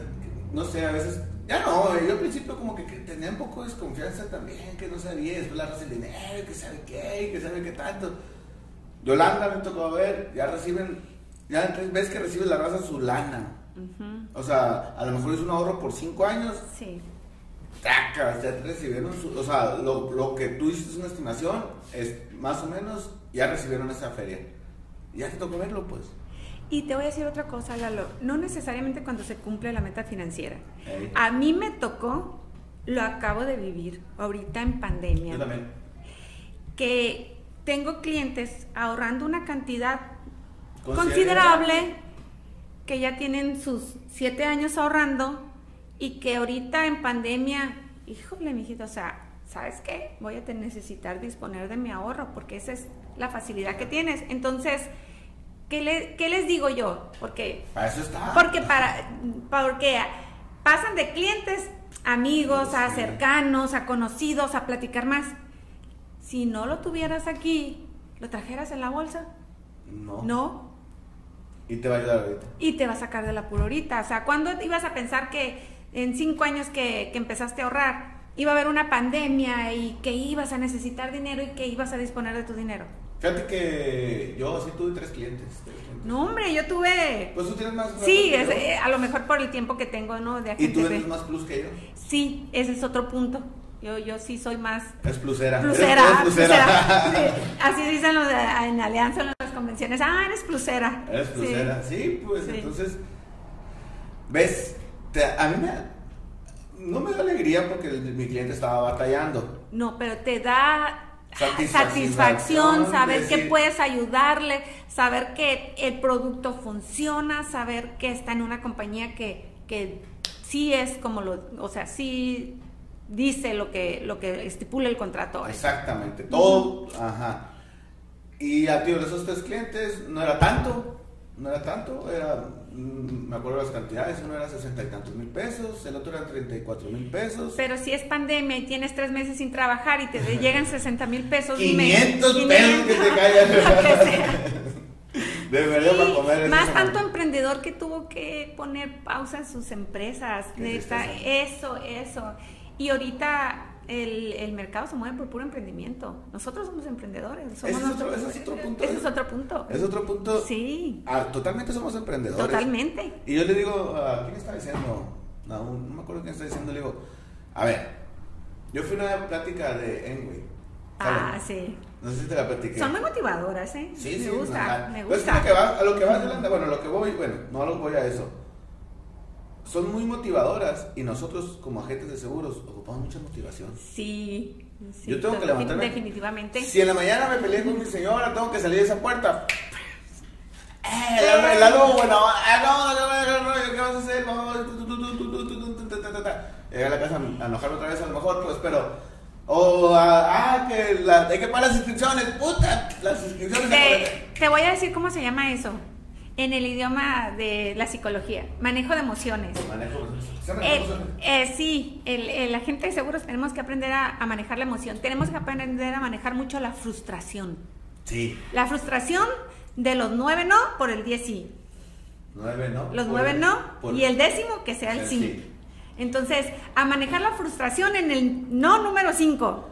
S1: no sé, a veces, ya no, yo al principio como que, tenía un poco de desconfianza también, que no sabía, después la raza el dinero, que sabe qué, que sabe qué tanto. Yolanda me tocó ver, ya reciben, ya ves que recibe la raza su lana. O sea, a lo mejor es un ahorro por cinco años.
S2: Sí
S1: taca, ya recibieron su, o sea, lo, lo, que tú hiciste una estimación es más o menos, ya recibieron esa feria. Ya te tocó verlo, pues.
S2: Y te voy a decir otra cosa, Lalo, no necesariamente cuando se cumple la meta financiera. A mí me tocó, lo acabo de vivir, ahorita en pandemia.
S1: Yo también.
S2: Que tengo clientes ahorrando una cantidad considerable que ya tienen sus siete años ahorrando y que ahorita en pandemia, híjole, mijito, o sea, ¿sabes qué? Voy a necesitar disponer de mi ahorro porque esa es la facilidad que tienes. Entonces, ¿qué, le, qué les digo yo? Porque,
S1: para eso está.
S2: Porque para, porque pasan de clientes, amigos, a cercanos, a conocidos, a platicar más. Si no lo tuvieras aquí, lo trajeras en la bolsa,
S1: No.
S2: no,
S1: Y te va a ayudar ahorita.
S2: y te va a sacar de la ahorita. O sea, ¿cuándo ibas a pensar que en cinco años que, que empezaste a ahorrar iba a haber una pandemia y que ibas a necesitar dinero y que ibas a disponer de tu dinero?
S1: Fíjate que yo sí tuve tres clientes. tres clientes.
S2: No, hombre, yo tuve...
S1: Pues tú tienes más.
S2: Sí, es, eh, a lo mejor por el tiempo que tengo, ¿no? De
S1: Y tú eres más plus que yo.
S2: Sí, ese es otro punto. Yo, yo sí soy más
S1: Es plusera.
S2: plusera.
S1: Plusera.
S2: plusera. Sí, así dicen los de- en Alianza, en las convenciones. Ah, eres plusera.
S1: Eres
S2: Sí.
S1: plusera. Sí, pues
S2: Sí.
S1: entonces. ¿Ves? Te- a mí me. No me da alegría porque el- mi cliente estaba batallando.
S2: No, pero te da
S1: Satisfacción,
S2: satisfacción saber
S1: decir-
S2: que puedes ayudarle, saber que el producto funciona, saber que está en una compañía que, que sí es como lo, o sea, sí dice lo que, lo que estipula el contrato.
S1: Exactamente. Todo. Ajá. Y a tío, de esos tres clientes no era tanto. No era tanto. Era. Mm, Me acuerdo las cantidades. Uno era sesenta y tantos mil pesos. El otro era treinta y cuatro mil pesos.
S2: Pero si es pandemia y tienes tres meses sin trabajar y te llegan 60 mil pesos, dime,
S1: 500 pesos que te caigan. Debería para
S2: Sí,
S1: comer. esa
S2: más tanto emprendedor que tuvo que poner pausa en sus empresas. Neta, eso, eso. Y ahorita el, el mercado se mueve por puro emprendimiento. Nosotros somos emprendedores. Somos
S1: es otro- ese es otro punto.
S2: Ese es otro punto.
S1: Es otro punto.
S2: Sí,
S1: Ah, totalmente somos emprendedores.
S2: totalmente.
S1: Y yo le digo, ¿a quién está diciendo? No, no me acuerdo quién está diciendo. Le digo, a ver, yo fui a una plática de Enway.
S2: Ah, sí.
S1: No sé si te la platiqué.
S2: Son muy motivadoras, ¿eh?
S1: Sí,
S2: me
S1: sí,
S2: gusta, me
S1: Pues
S2: gusta.
S1: a lo que va, a lo que va Yolanda, bueno, a lo que voy, bueno, no a lo que voy a eso son muy motivadoras y nosotros como agentes de seguros ocupamos mucha motivación.
S2: Sí. sí
S1: Yo tengo que levantarme.
S2: Definitivamente.
S1: Si en la mañana me peleé con mi señora, tengo que salir de esa puerta. Eh, la, bueno, no, no, no, ¿qué vas a hacer? Llegué a la casa a enojarme otra vez a lo mejor, pues, pero... O, ah, que la, hay que pagar las inscripciones, puta, las inscripciones...
S2: Te, te voy a decir cómo se llama eso en el idioma de la psicología. Manejo de emociones.
S1: Manejo, ¿se maneja
S2: Eh,
S1: emociones?
S2: eh, sí, el, el agente de seguros tenemos que aprender a, a manejar la emoción. Tenemos que aprender a manejar mucho la frustración.
S1: Sí,
S2: La frustración de los nueve no por el diez sí.
S1: nueve no.
S2: Los
S1: Por-
S2: nueve no
S1: por-
S2: y el décimo que sea el
S1: el
S2: sí.
S1: sí.
S2: Entonces, a manejar la frustración en el no número 5.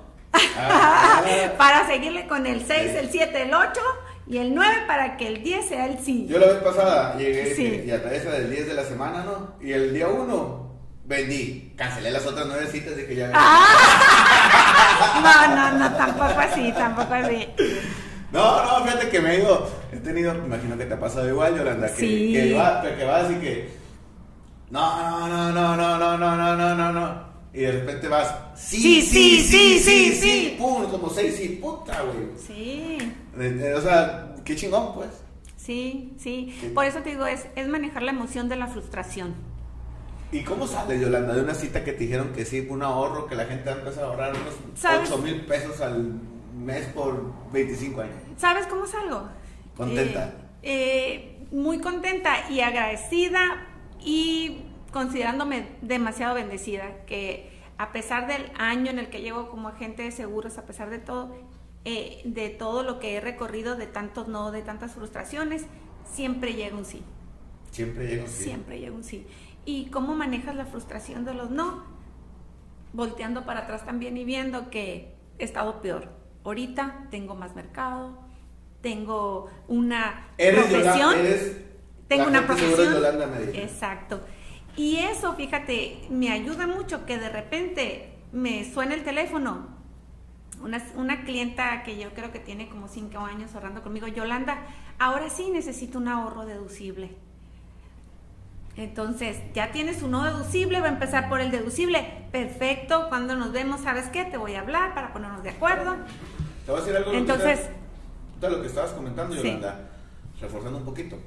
S1: Ah,
S2: para seguirle con el 6,
S1: Sí.
S2: el 7, el 8 y el 9 para que el 10 sea el sí.
S1: Yo la vez pasada llegué
S2: Sí.
S1: y a través del 10 de la semana, ¿no? Y el día 1 vendí. Cancelé las otras nueve citas de que ya
S2: No, no, no, tampoco así, tampoco así.
S1: No, no, fíjate que me he ido. He tenido, me imagino que te ha pasado igual, Yolanda, que,
S2: Sí.
S1: que, va, que vas y que. No, no, no, no, no, no, no, no, no, no. Y de repente vas. Sí, sí, sí, sí, sí. Pum, como seis, sí, puta, güey.
S2: Sí,
S1: O sea, qué chingón, pues.
S2: sí, sí. Por eso te digo, es, es manejar la emoción de la frustración.
S1: ¿Y cómo sales, Yolanda, de una cita que te dijeron que sí, un ahorro, que la gente va a empezar a ahorrar unos
S2: ¿Sabes?
S1: 8 mil pesos al mes por 25 años?
S2: ¿Sabes cómo salgo?
S1: Contenta.
S2: Eh, eh, muy contenta y agradecida y considerándome demasiado bendecida que a pesar del año en el que llevo como agente de seguros, a pesar de todo, eh, de todo lo que he recorrido, de tantos no, de tantas frustraciones, siempre llega un sí.
S1: Siempre llego sí.
S2: Siempre llega un sí. ¿Y cómo manejas la frustración de los no? Volteando para atrás también y viendo que he estado peor. Ahorita tengo más mercado, tengo una
S1: Eres
S2: profesión,
S1: Yolanda, eres
S2: tengo una profesión.
S1: de Yolanda Medina.
S2: Exacto. Y eso, fíjate, me ayuda mucho que de repente me suene el teléfono. Una, una clienta que yo creo que tiene como cinco años ahorrando conmigo, Yolanda, ahora sí necesito un ahorro deducible. Entonces, ya tienes un no deducible, va a empezar por el deducible. Perfecto, cuando nos vemos, ¿sabes qué? Te voy a hablar para ponernos de acuerdo.
S1: Te voy a decir algo
S2: Entonces-
S1: de lo que estabas comentando,
S2: Sí.
S1: Yolanda, reforzando un poquito.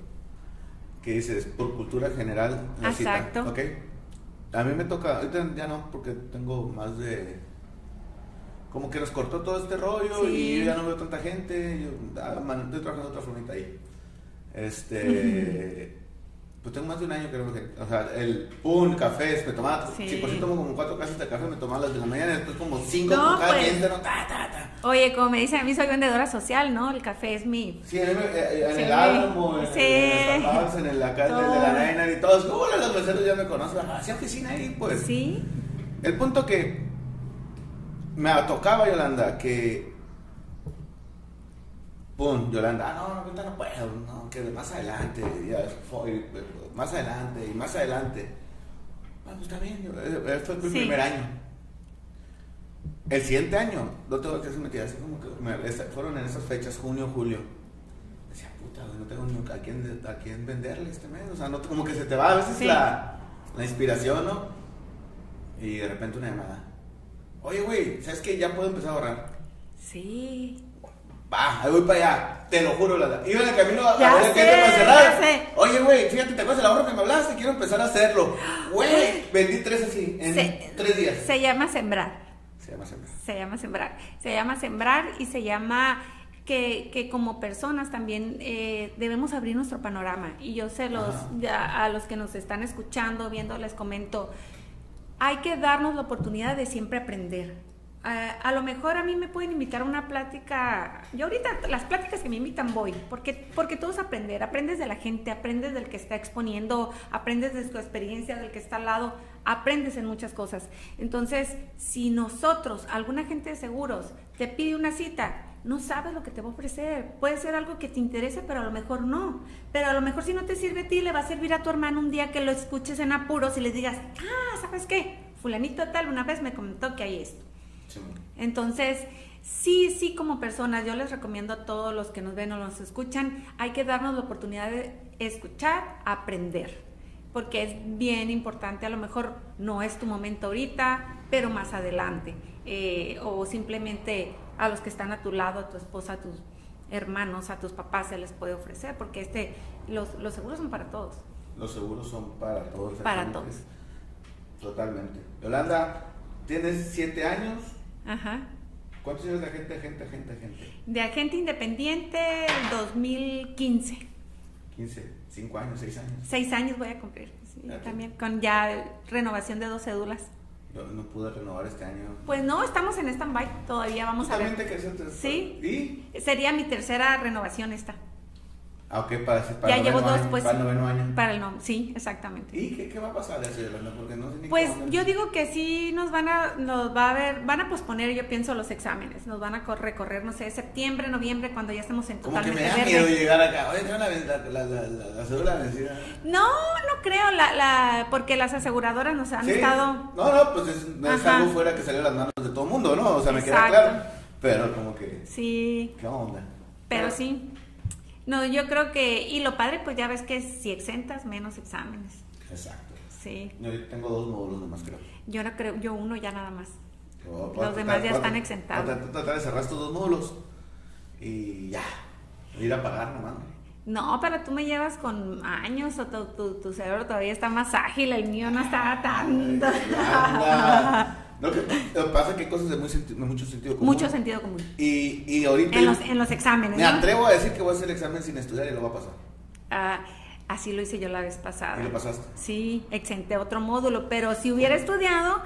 S1: Que dices, por cultura general, la cita,
S2: Exacto.
S1: ¿ok? A mí me toca, ahorita ya no, porque tengo más de... Como que nos cortó todo este rollo
S2: Sí.
S1: y yo ya no veo tanta gente. Yo ah, man, estoy trabajando otra formita ahí. Este... Pues tengo más de un año creo que, o sea, el un café, me tomaba,
S2: Sí.
S1: si por si tomo como cuatro casas de café, me tomaba las de la mañana, después como cinco
S2: No,
S1: por cada
S2: pues.
S1: Ta, ta, ta.
S2: Oye, como me dicen a mí, soy vendedora social, ¿no? El café es mi...
S1: Sí, en el, en
S2: Sí.
S1: el Álamo, en,
S2: Sí.
S1: en en el en el de la Reina y todos, hola, los meseros ya me conocen, hacía oficina ahí, pues.
S2: Sí,
S1: El punto que me tocaba Yolanda, que. Pum, Yolanda, ah, no, no, ahorita no puedo, no, que más adelante, ya, fue, más adelante, y más adelante. Ah, pues está bien, eh, eh, fue mi
S2: Sí.
S1: primer año. El siguiente año, no tengo que hacer metida, así como que me- fueron en esas fechas, junio, julio. Decía, puta, no tengo ni a quién, a quién venderle este mes, o sea, no, como que se te va a veces
S2: Sí.
S1: la, la inspiración, ¿no? Y de repente una llamada. Oye, güey, ¿sabes qué? Ya puedo empezar a ahorrar.
S2: sí.
S1: Va, ahí voy para allá. Te lo juro, la Iba en el camino a
S2: Ya
S1: a ver el cliente para cerrar.
S2: ya sé.
S1: Oye, güey, fíjate, ¿te acuerdas del ahorro que me hablaste? Quiero empezar a hacerlo. Güey, vendí tres así en
S2: Se-
S1: tres días.
S2: Se llama sembrar.
S1: Se llama siempre.
S2: Se llama sembrar. Se llama sembrar y se llama que, que como personas también eh, debemos abrir nuestro panorama. Y yo se los, ya a los que nos están escuchando, viendo, les comento, hay que darnos la oportunidad de siempre aprender. A, lo mejor a mí me pueden invitar a una plática, yo ahorita las pláticas que me invitan voy, porque, porque todo es aprender, aprendes de la gente, aprendes del que está exponiendo, aprendes de su experiencia, del que está al lado, aprendes en muchas cosas. Entonces, si nosotros, alguna gente de seguros, te pide una cita, no sabes lo que te va a ofrecer. Puede ser algo que te interese, pero a lo mejor no. Pero a lo mejor si no te sirve a ti, le va a servir a tu hermano un día que lo escuches en apuros y le digas, ah, ¿sabes qué? Fulanito tal una vez me comentó que hay esto.
S1: Sí.
S2: Entonces, sí, sí, como personas, yo les recomiendo a todos los que nos ven o nos escuchan, hay que darnos la oportunidad de escuchar, aprender, porque es bien importante, a lo mejor no es tu momento ahorita, pero más adelante, eh, o simplemente a los que están a tu lado, a tu esposa, a tus hermanos, a tus papás se les puede ofrecer, porque este, los, los seguros son para todos.
S1: Los seguros son para todos.
S2: Para todos.
S1: Totalmente. Yolanda, tienes siete años.
S2: Ajá.
S1: ¿Cuántos años de agente, agente, agente, agente?
S2: De agente independiente, el 2015.
S1: 15, 5 años, 6 años.
S2: Seis años voy a cumplir. sí, también con ya renovación de dos cédulas.
S1: No pude renovar este año.
S2: Pues no, estamos en stand-by. Todavía vamos a ver.
S1: que eso te-
S2: Sí.
S1: ¿Y?
S2: Sería mi tercera renovación esta.
S1: Ah, ok, para, para
S2: ya
S1: el
S2: llevo
S1: noveno
S2: dos,
S1: año,
S2: pues.
S1: Para el noveno año.
S2: Para el no, sí, exactamente.
S1: ¿Y qué, qué va a pasar de? Porque no sé ni
S2: Pues
S1: onda.
S2: yo digo que sí nos van a, nos va a ver, van a posponer, yo pienso, los exámenes. Nos van a cor- recorrer, no sé, septiembre, noviembre, cuando ya estemos en
S1: Como que me
S2: totalmente
S1: da
S2: verde.
S1: miedo llegar acá. Oye, tengo la, la, la, la, la, la cédula vencida.
S2: No, no creo, la, la, porque las aseguradoras nos han
S1: Sí.
S2: estado
S1: No, no, pues es, no es
S2: Ajá.
S1: algo fuera que salió de las manos de todo el mundo, ¿no? O sea, me queda
S2: Exacto.
S1: claro. Pero como que,
S2: Sí,
S1: ¿qué onda?
S2: pero sí. No, yo creo que, y lo padre, pues ya ves que si exentas, menos exámenes.
S1: Exacto.
S2: Sí.
S1: Yo tengo dos módulos nomás, creo.
S2: Yo no creo, yo uno ya nada más. Los
S1: tratar-
S2: demás ya están exentados.
S1: tratar- tratar de cerrar estos dos módulos y ya. Ir a pagar nomás.
S2: No, pero tú me llevas con años o tu, tu, tu cerebro todavía está más ágil, el mío no está tanto.
S1: Anda. Lo que, pasa es que hay cosas de, muy mucho sentido común.
S2: Mucho sentido común.
S1: Y, y ahorita
S2: En los, en los exámenes.
S1: me
S2: ¿no?
S1: atrevo a decir que voy a hacer el examen sin estudiar y lo va a pasar.
S2: Ah, así lo hice yo la vez pasada.
S1: ¿Y lo pasaste?
S2: Sí, exenté otro módulo, pero si hubiera estudiado,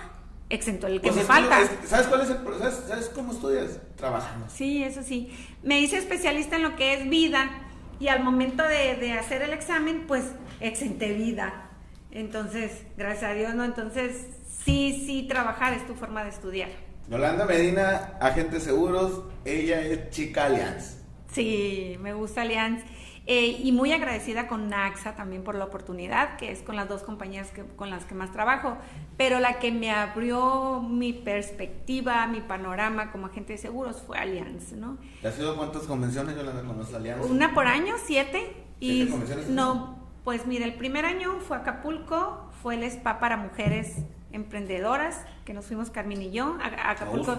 S2: exentó el que
S1: Pues
S2: me
S1: que
S2: falta.
S1: ¿Sabes cuál es el ¿sabes, ¿Sabes cómo estudias? Trabajando.
S2: Sí, eso sí. Me hice especialista en lo que es vida y al momento de, de hacer el examen, pues exenté vida. Entonces, gracias a Dios, ¿no? Entonces, sí, sí, trabajar es tu forma de estudiar.
S1: Yolanda Medina, agente de seguros, ella es chica Allianz.
S2: Sí, me gusta Allianz. Eh, y muy agradecida con Naxa también por la oportunidad, que es con las dos compañías que, con las que más trabajo. Pero la que me abrió mi perspectiva, mi panorama como agente de seguros fue Allianz, ¿no?
S1: ¿Te has ido cuántas convenciones, Yolanda, con los Allianz?
S2: Una por año, siete. Y
S1: ¿Siete convenciones?
S2: no, pues mira, el primer año fue Acapulco, fue el spa para mujeres emprendedoras, que nos fuimos Carmen y yo. A, a Acapulco,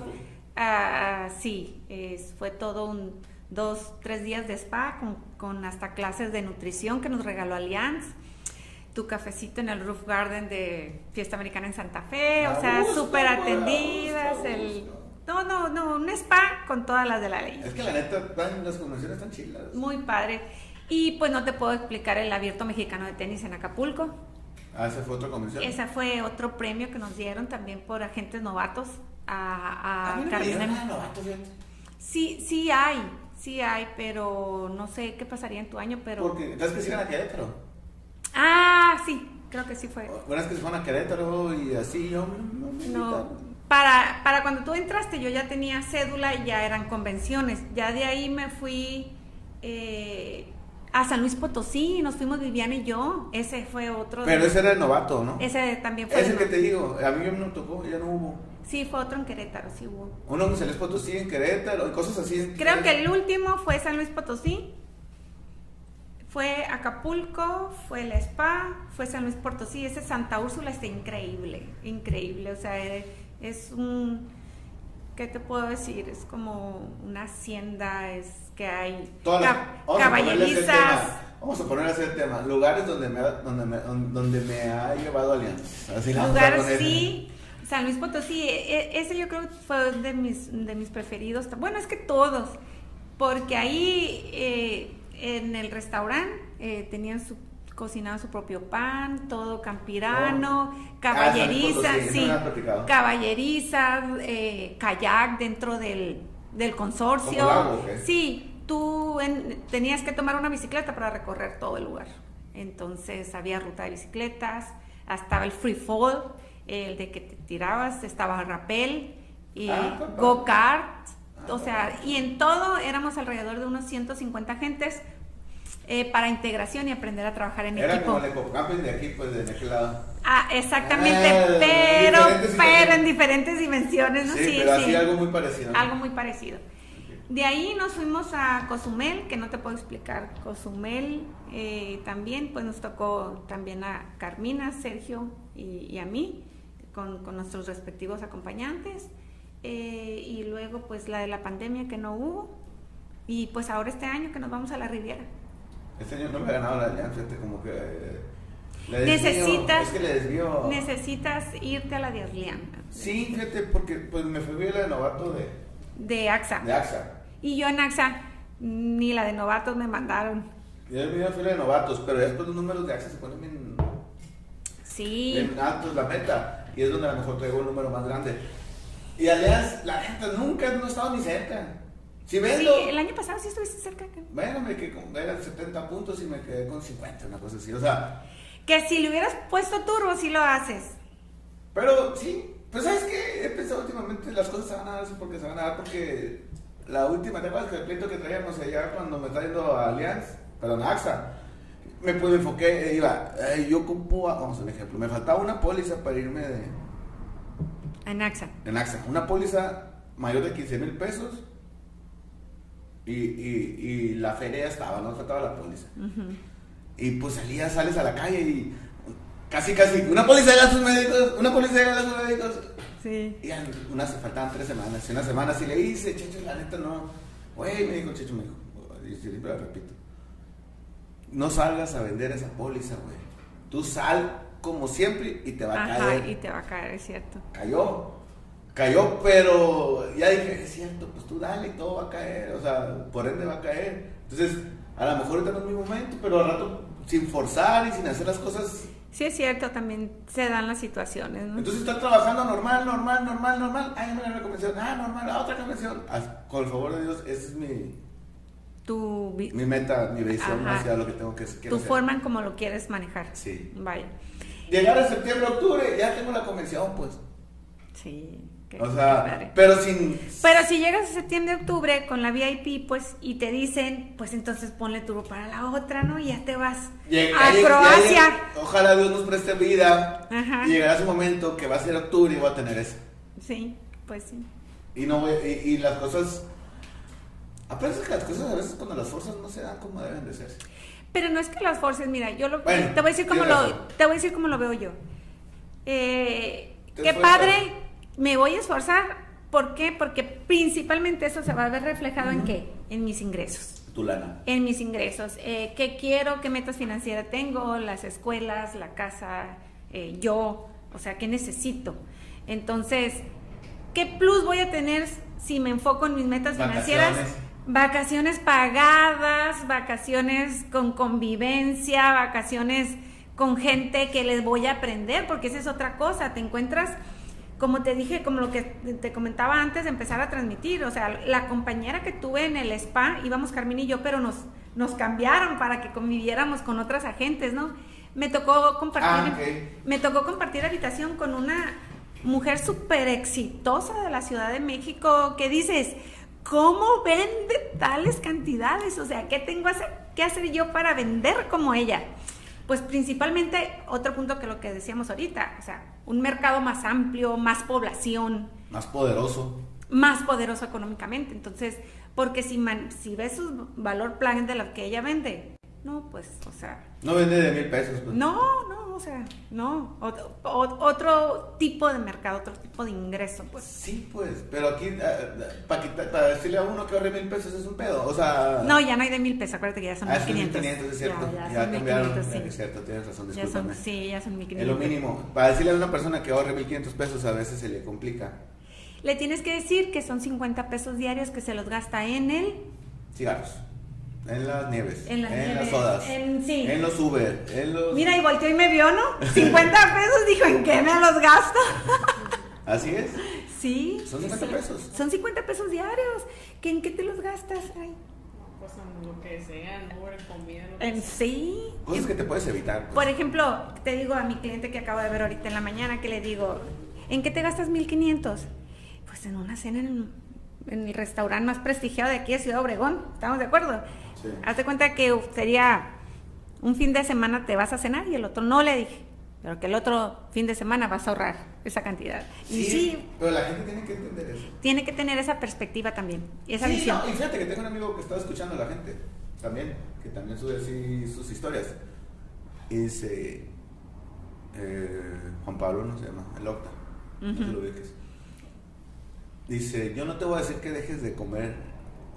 S2: ah, sí, es- fue todo un dos, tres días de spa con, con hasta clases de nutrición que nos regaló Allianz. Tu cafecito en el Roof Garden de Fiesta Americana en Santa Fe, o sea, súper atendidas. El, no, no, no, un spa con todas las de la ley.
S1: Es que la neta, las convenciones están chilas.
S2: Muy padre. Y pues no te puedo explicar el abierto mexicano de tenis en Acapulco.
S1: Ah, esa fue otra convención.
S2: Ese fue otro premio que nos dieron también por agentes novatos a, a,
S1: A no nada novato, fíjate.
S2: Sí, sí hay, sí hay, pero no sé qué pasaría en tu año, pero...
S1: Porque, entonces que se iban a Querétaro.
S2: Ah, sí, creo que sí fue.
S1: Bueno, es que se fueron a Querétaro y así, yo no, me
S2: No, para, para cuando tú entraste yo ya tenía cédula y ya eran convenciones. Ya de ahí me fui eh, a San Luis Potosí, nos fuimos Viviana y yo. Ese fue otro. de-
S1: Pero ese era el novato, ¿no?
S2: ese también fue.
S1: Ese que te digo, a mí no me tocó, ya no hubo.
S2: Sí, fue otro en Querétaro, sí hubo.
S1: Uno en San Luis Potosí, en Querétaro, y cosas así.
S2: Creo que el último fue San Luis Potosí. Fue Acapulco, fue el Spa, fue San Luis Potosí. Ese Santa Úrsula está increíble, increíble. O sea, eh, es un, ¿qué te puedo decir? Es como una hacienda, es que hay
S1: Todas las-
S2: ca-
S1: vamos a ponerle ese
S2: caballerizas.
S1: Vamos a poner ese tema. Lugares donde me, ha- donde me, donde me ha llevado Alianza. Así la vamos a
S2: Lugar
S1: poner.
S2: sí, San Luis Potosí, e- e- ese yo creo que fue de mis, de mis preferidos. Bueno, es que todos, porque ahí eh, en el restaurante eh, tenían su cocinaban su propio pan, todo campirano,
S1: Ah,
S2: caballeriza, sí, caballeriza, eh, kayak dentro del, del consorcio. Sí, tú en- tenías que tomar una bicicleta para recorrer todo el lugar. Entonces había ruta de bicicletas, estaba el free fall, el de que te tirabas, estaba el rappel, y
S1: Ah,
S2: go-kart,
S1: Ah,
S2: o sea, y en todo éramos alrededor de unos 150 gentes eh, para integración y aprender a trabajar en
S1: Era
S2: equipo.
S1: como el de aquí, pues de aquel lado.
S2: Ah, exactamente,
S1: Ah,
S2: pero, pero en diferentes dimensiones, ¿no?
S1: Sí, pero así algo muy parecido.
S2: Algo muy parecido. De ahí nos fuimos a Cozumel, que no te puedo explicar. Cozumel eh, también, pues nos tocó también a Carmina, Sergio y, y a mí, con, con nuestros respectivos acompañantes. Eh, y luego pues la de la pandemia que no hubo. Y pues ahora este año que nos vamos a la Riviera.
S1: Este año no me ha ganado la Alianza, fíjate, como que. eh, le desvío,
S2: Necesitas,
S1: Es que le desvío.
S2: necesitas irte a la de Orleans,
S1: Sí, fíjate, porque pues me fui a la de novato de,
S2: de AXA.
S1: de AXA.
S2: Y yo en AXA, ni la de novatos me mandaron.
S1: Yo me fui a la de novatos, pero después los números de AXA se ponen bien,
S2: Sí.
S1: bien altos, la meta. Y es donde a lo mejor traigo un número más grande. Y Alianza, la gente nunca no he estado ni cerca. Si ves
S2: Sí, el año pasado sí estuviste cerca. que-
S1: Bueno, me quedé con, eran 70 puntos y me quedé con 50, una cosa así. O sea,
S2: Que si le hubieras puesto turbo, sí lo haces.
S1: pero sí, pues sabes que he pensado últimamente las cosas se van a dar así porque se van a dar porque la última etapa del pleito que traíamos allá cuando me está yendo a Allianz, perdón, a AXA, me me enfoqué, eh, iba, eh, yo ocupo, vamos a un ejemplo, me faltaba una póliza para irme de,
S2: En AXA.
S1: en AXA, una póliza mayor de 15 mil pesos y, y, y la feria estaba, no faltaba la póliza. Y pues salías, sales a la calle y casi, casi, una póliza de gastos médicos, una póliza de gastos médicos.
S2: Sí.
S1: Y a una se faltaban tres semanas. Y una semana sí le hice, Checho, la neta no. Güey, me dijo Checho, me dijo, y siempre la repito. No salgas a vender esa póliza, güey. Tú sal como siempre y te va a caer.
S2: y te va a caer, es cierto.
S1: Cayó. Cayó, pero ya dije, es cierto, pues tú dale, todo va a caer. O sea, por ende va a caer. Entonces, a lo mejor ahorita no es mi momento, pero al rato, sin forzar y sin hacer las cosas.
S2: Sí, es cierto, también se dan las situaciones, ¿no?
S1: Entonces, está trabajando normal, normal, normal, normal. Ay, me la convención. Ah, normal, la otra convención. Ah, Con el favor de Dios, esa es mi,
S2: tu
S1: mi meta, mi visión
S2: Ajá.
S1: hacia lo que tengo que quiero
S2: tu
S1: hacer.
S2: forma en cómo lo quieres manejar.
S1: Sí.
S2: Vaya.
S1: Llegar a septiembre, octubre, ya tengo la convención, pues.
S2: Sí.
S1: O sea, pero sin.
S2: Pero si llegas a septiembre, octubre con la VIP, pues, y te dicen, pues entonces ponle turbo para la otra, ¿no? Y ya te vas
S1: Llega-
S2: a Croacia.
S1: llega- ojalá Dios nos preste vida.
S2: Ajá.
S1: Y llegará ese momento que va a ser octubre y voy a tener eso.
S2: Sí, pues sí.
S1: Y no y, y las cosas. Aparte que las cosas a veces cuando las fuerzas no se dan como deben de ser.
S2: Pero no es que las forces, mira, yo lo,
S1: Bueno,
S2: te voy a decir cómo
S1: tienes
S2: lo, te voy a decir cómo lo veo yo. Eh, qué padre, me voy a esforzar. ¿Por qué? Porque principalmente eso se va a ver reflejado en qué? En mis ingresos.
S1: Tu lana.
S2: En mis ingresos. Eh, ¿Qué quiero? ¿Qué metas financieras tengo? Las escuelas, la casa, eh, yo. O sea, ¿qué necesito? Entonces, ¿qué plus voy a tener si me enfoco en mis metas financieras?
S1: Vacaciones.
S2: Vacaciones pagadas, vacaciones con convivencia, vacaciones con gente que les voy a aprender, porque esa es otra cosa, te encuentras, como te dije, como lo que te comentaba antes de empezar a transmitir, o sea, la compañera que tuve en el spa, íbamos Carmen y yo, pero nos, nos cambiaron para que conviviéramos con otras agentes, ¿no? Me tocó compartir,
S1: Ah,
S2: me tocó compartir habitación con una mujer súper exitosa de la Ciudad de México, que dices, ¿cómo vende tales cantidades? O sea, ¿qué tengo que hacer yo para vender como ella? Pues principalmente, otro punto que lo que decíamos ahorita, o sea, un mercado más amplio, más población.
S1: Más poderoso.
S2: Más poderoso económicamente. Entonces, porque si, man, si ves su valor plan de lo que ella vende, no, pues, o sea...
S1: No vende de mil pesos. Pues.
S2: No, no, o sea, no. Otro, otro, tipo de mercado, otro tipo de ingreso, pues.
S1: Sí, pues, pero aquí, uh, para pa decirle a uno que ahorre mil pesos es un pedo, o sea...
S2: No, ya no hay de mil pesos, acuérdate que ya son
S1: ah,
S2: mil quinientos.
S1: es cierto.
S2: Ya,
S1: ya,
S2: ya
S1: cambiaron,
S2: sí.
S1: es cierto, tienes razón,
S2: ya son, Sí, ya son mil quinientos.
S1: Es lo mínimo. Para decirle a una persona que ahorre mil quinientos pesos a veces se le complica.
S2: Le tienes que decir que son 50 pesos diarios que se los gasta en el...
S1: Cigarros. En las nieves.
S2: En las,
S1: en
S2: nieves,
S1: las sodas.
S2: En, sí.
S1: en los Uber. En los...
S2: Mira, y volteó y me vio, ¿no? 50 pesos, dijo, ¿en qué me los gasto?
S1: Así es.
S2: Sí.
S1: Son 50
S2: sí.
S1: pesos.
S2: Son 50 pesos diarios. ¿Que ¿En qué te los gastas? Ay.
S3: Pues en lo que sea, en Uber, en comida. Lo
S2: En
S3: sea.
S2: sí.
S1: Cosas que te puedes evitar. pues.
S2: Por ejemplo, te digo a mi cliente que acabo de ver ahorita en la mañana que le digo, ¿en qué te gastas 1500? Pues en una cena en, en el restaurante más prestigiado de aquí de Ciudad Obregón. ¿Estamos de acuerdo?
S1: Sí.
S2: Hazte cuenta que sería un fin de semana te vas a cenar y el otro no le dije, pero que el otro fin de semana vas a ahorrar esa cantidad. Y sí,
S1: Pero la gente tiene que entender eso.
S2: tiene que tener esa perspectiva también, esa
S1: Sí,
S2: visión.
S1: no, y fíjate que tengo un amigo que estaba escuchando a la gente también, que también sube así sus historias. Y dice, eh, Juan Pablo no se llama, el Octa, no lo ubiques. Dice, yo no te voy a decir que dejes de comer,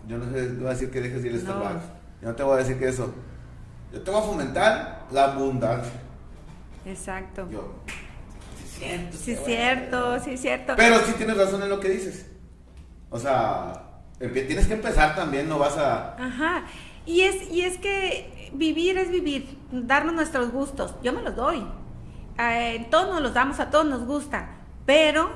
S1: yo no te voy a decir que dejes de ir al
S2: No.
S1: Starbucks, yo no te voy a decir que eso. Yo te voy a fomentar la abundancia.
S2: Exacto.
S1: Yo, sí es cierto.
S2: Sí, es cierto,
S1: güey".
S2: sí, es cierto.
S1: Pero sí tienes razón en lo que dices. O sea, tienes que empezar también, no vas a...
S2: Ajá. Y es, y es que vivir es vivir, darnos nuestros gustos. Yo me los doy. Eh, todos nos los damos, a todos nos gusta. Pero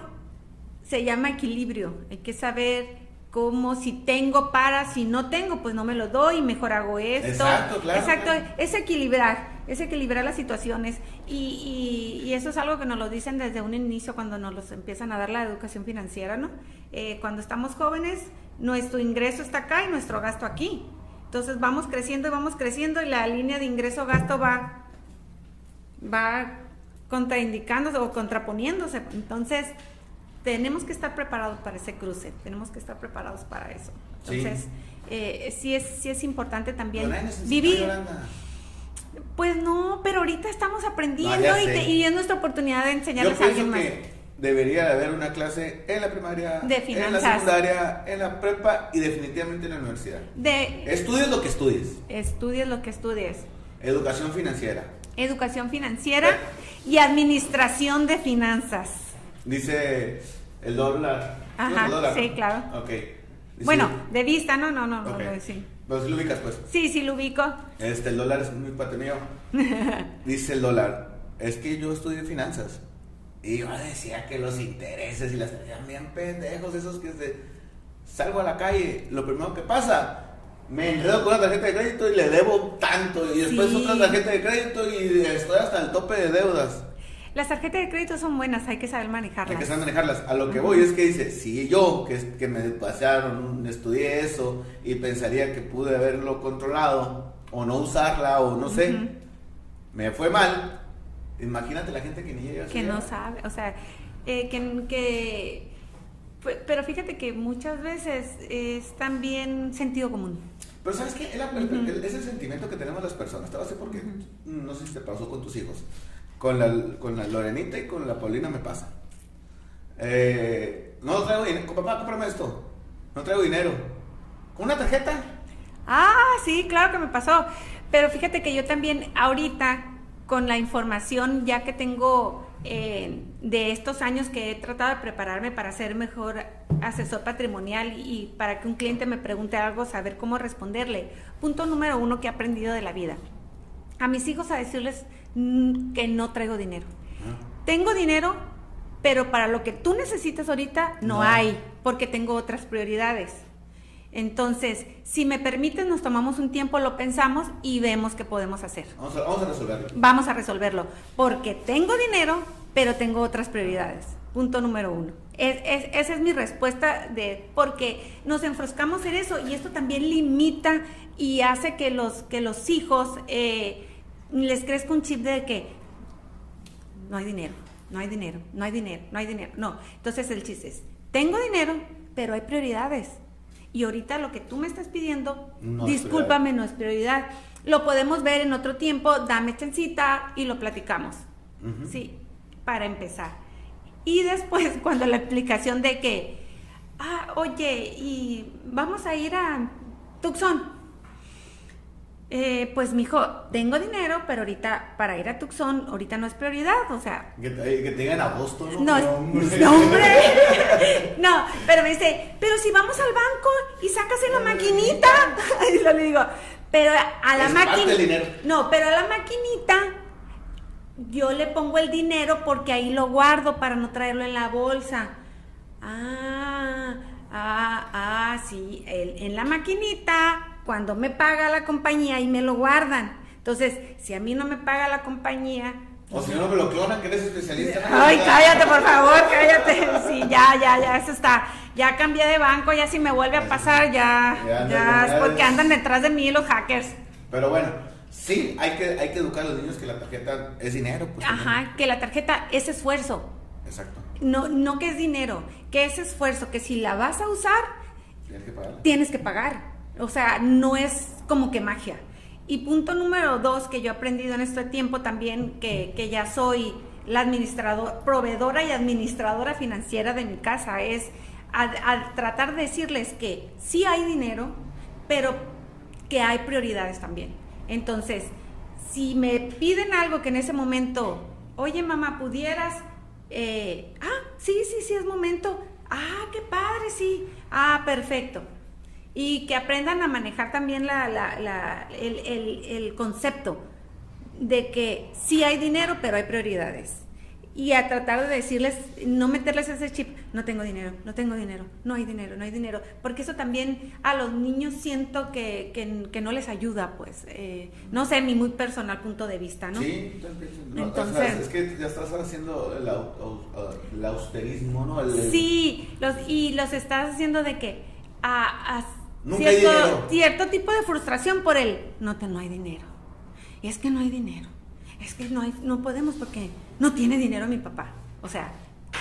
S2: se llama equilibrio. Hay que saber cómo, si tengo para, si no tengo, pues no me lo doy, mejor hago esto.
S1: Exacto, claro,
S2: Exacto,
S1: claro.
S2: es equilibrar, es equilibrar las situaciones. Y, y- y eso es algo que nos lo dicen desde un inicio cuando nos los empiezan a dar la educación financiera, ¿no? Eh, cuando estamos jóvenes, nuestro ingreso está acá y nuestro gasto aquí. Entonces vamos creciendo y vamos creciendo y la línea de ingreso-gasto va, va contraindicándose o contraponiéndose. Entonces, tenemos que estar preparados para ese cruce, tenemos que estar preparados para eso.
S1: Sí.
S2: Entonces, eh, sí, es, sí es importante también vivir. Pues no, pero ahorita estamos aprendiendo
S1: No,
S2: y, te- y es nuestra oportunidad de
S1: Yo
S2: enseñarles a
S1: pienso
S2: alguien más.
S1: que debería de haber una clase en la primaria,
S2: De
S1: en la secundaria, en la prepa y definitivamente en la universidad.
S2: De
S1: Estudies lo que estudies.
S2: estudies lo que estudies.
S1: Educación financiera.
S2: Educación financiera y administración de finanzas.
S1: Dice el dólar.
S2: Ajá,
S1: ¿Sí es el dólar?
S2: sí, claro.
S1: Ok. Dice-
S2: Bueno, de vista, no, no, no, no, sí.
S1: Pues lo ubicas, pues.
S2: Sí, sí lo ubico.
S1: Este, el dólar es muy pate mío. Dice el dólar, es que yo estudié finanzas. Y yo decía que los intereses y las bien pendejos, esos que se... Salgo a la calle, lo primero que pasa, me enredo con una tarjeta de crédito y le debo tanto. Y después
S2: Sí.
S1: otra tarjeta de crédito y estoy hasta el tope de deudas.
S2: Las tarjetas de crédito son buenas, hay que saber manejarlas.
S1: Hay que saber manejarlas. A lo que voy es que dice, si yo, que, que me pasearon, estudié eso y pensaría que pude haberlo controlado o no usarla o no sé, me fue mal, imagínate la gente que ni llega a
S2: que no sabe, o sea, eh, que, que- pe- pero fíjate que muchas veces es también sentido común.
S1: Pero ¿sabes qué? Es, el sentimiento que tenemos las personas. Te voy a decir por qué. No sé si te pasó con tus hijos. Con la, con la Lorenita y con la Paulina me pasa. Eh, no traigo dinero. Papá, cómprame esto. No traigo dinero. ¿Con una tarjeta?
S2: Ah, sí, claro que me pasó. Pero fíjate que yo también ahorita, con la información ya que tengo eh, de estos años que he tratado de prepararme para ser mejor asesor patrimonial y para que un cliente me pregunte algo, saber cómo responderle. Punto número uno que he aprendido de la vida. A mis hijos a decirles mm, que no traigo dinero. Tengo dinero, pero para lo que tú necesitas ahorita no,
S1: No.
S2: hay, porque tengo otras prioridades. Entonces, si me permiten, nos tomamos un tiempo, lo pensamos y vemos qué podemos hacer.
S1: Vamos a, vamos a resolverlo.
S2: Vamos a resolverlo, porque tengo dinero, pero tengo otras prioridades. Punto número uno. Es- es- esa es mi respuesta de porque nos enfroscamos en eso y esto también limita y hace que los que los hijos eh, les crezca un chip de que no hay dinero, no hay dinero, no hay dinero, no hay dinero. No, entonces el chiste es, tengo dinero, pero hay prioridades. Y ahorita lo que tú me estás pidiendo,
S1: No es
S2: discúlpame, no es prioridad. Lo podemos ver en otro tiempo, dame chancita y lo platicamos. Sí, para empezar. Y después, cuando la explicación de que, ah, oye, y vamos a ir a Tucson. Eh, pues, mijo, tengo dinero, pero ahorita para ir a Tucson, ahorita no es prioridad, o sea,
S1: Que te, que te digan agosto, ¿no?
S2: no,
S1: hombre.
S2: no, hombre. No, pero me dice, pero si vamos al banco y sacas en la maquinita. Y yo le digo, pero a la maquinita. No, pero a la maquinita yo le pongo el dinero porque ahí lo guardo para no traerlo en la bolsa. Ah, ah, ah, sí, el- en la maquinita, cuando me paga la compañía, ahí me lo guardan. Entonces, si a mí no me paga la compañía,
S1: O si no me lo clonan, que eres especialista.
S2: Ay, cállate, por favor, cállate. Sí, ya, ya, ya, eso está. Ya cambié de banco, ya si me vuelve a pasar, ya,
S1: Ya,
S2: ya, es porque andan detrás de mí los hackers.
S1: Pero bueno, sí, hay que, hay que educar a los niños que la tarjeta es dinero. Pues,
S2: Ajá, que la tarjeta es esfuerzo.
S1: Exacto.
S2: No, no que es dinero, que es esfuerzo, que si la vas a usar,
S1: Tienes que
S2: tienes que pagar. O sea, no es como que magia. Y punto número dos que yo he aprendido en este tiempo también, que, que ya soy la administradora, proveedora y administradora financiera de mi casa, es a, a tratar de decirles que sí hay dinero, pero que hay prioridades también. Entonces, si me piden algo que en ese momento, oye mamá, pudieras, eh, ah, sí, sí, sí, es momento, ah, qué padre, sí, ah, perfecto. Y que aprendan a manejar también la, la- la- el, el- el concepto de que sí hay dinero, pero hay prioridades. Y a tratar de decirles, no meterles ese chip, no tengo dinero, no tengo dinero, no hay dinero, no hay dinero. Porque eso también a los niños siento que, que- que no les ayuda, pues. eh, no sé, mi muy personal punto de vista, ¿no?
S1: Sí. No,
S2: Entonces-
S1: o sea, es que ya estás haciendo el, au- el austerismo, ¿no?
S2: Sí, los, y los estás haciendo de que a, a
S1: Nunca hay
S2: cierto,
S1: dinero.
S2: cierto tipo de frustración por el no te no hay dinero. Y es que no hay dinero. Es que no hay, no podemos porque no tiene dinero mi papá. O sea,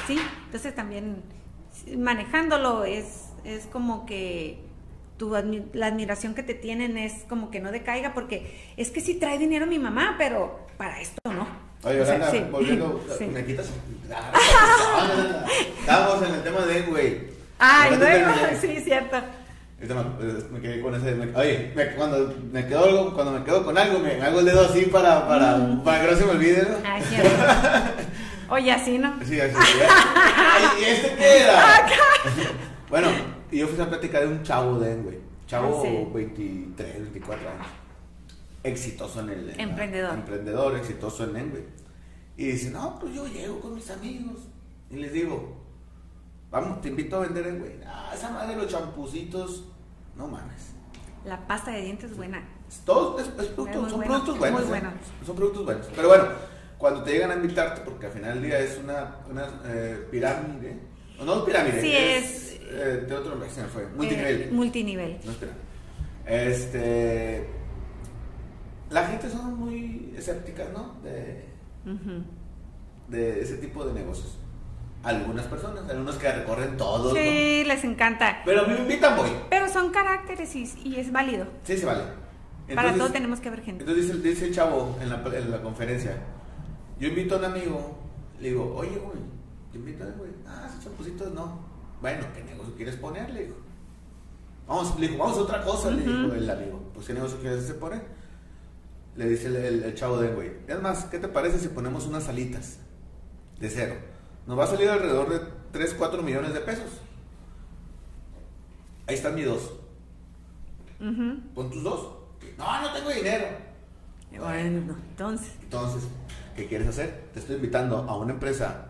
S2: sí, entonces también manejándolo es, es como que tu la admiración que te tienen es como que no decaiga porque es que sí trae dinero mi mamá, pero para esto no.
S1: Oye,
S2: O sea, sí.
S1: volviendo,
S2: Sí.
S1: ¿me quitas? Ah, Estamos en el tema de güey.
S2: Ay, luego, sí, cierto.
S1: Ahorita me, me quedé con ese. me- oye, me- cuando, me quedo cuando me quedo con algo, me, hago el dedo así para, para, para que no se me olvide, ¿no?
S2: Ay, cierto. Oye, así, ¿no?
S1: Sí, así. ¿y este qué era? bueno, y yo fui a una plática de un chavo de güey. Chavo
S2: Ah, sí.
S1: 23, 24 años. Exitoso en el.
S2: Emprendedor.
S1: emprendedor, exitoso en Enway. Y dice, no, pues yo llego con mis amigos. Y les digo, vamos, te invito a vender Enway. Ah, esa madre de los champucitos, no mames.
S2: La pasta de dientes es buena.
S1: Todos es, es producto-
S2: Es
S1: son
S2: bueno,
S1: productos
S2: es
S1: buenos.
S2: muy
S1: ¿eh?
S2: bueno.
S1: Son productos buenos. Pero bueno, cuando te llegan a invitarte, porque al final del día es una, una eh, pirámide, o no pirámide,
S2: Sí, es-
S1: eh, de otro se me fue, multinivel.
S2: Multinivel.
S1: no es pirámide. Este. La gente son muy escépticas, ¿no? De, de ese tipo de negocios. Algunas personas, algunos que recorren todos, ¿no?
S2: Sí, les encanta.
S1: Pero a mí me invitan, voy.
S2: Pero son caracteres y, y es válido.
S1: Sí, se vale.
S2: Para todo tenemos que ver gente.
S1: Entonces dice, dice el chavo en la, en la conferencia, yo invito a un amigo, le digo, oye, güey, te invito a güey, ah, esos champucitos no. Bueno, ¿qué negocio quieres poner? Le digo. Vamos, le digo, vamos a otra cosa, le dijo el amigo. Pues, ¿qué negocio quieres hacer poner? Le dice el, el- el chavo de güey, es más, ¿qué te parece si ponemos unas salitas de cero? Nos va a salir alrededor de 3, 4 millones de pesos. Ahí están mis dos.
S2: Ujú.
S1: Pon tus dos. No, no tengo dinero.
S2: Bueno, entonces.
S1: Entonces, ¿qué quieres hacer? Te estoy invitando a una empresa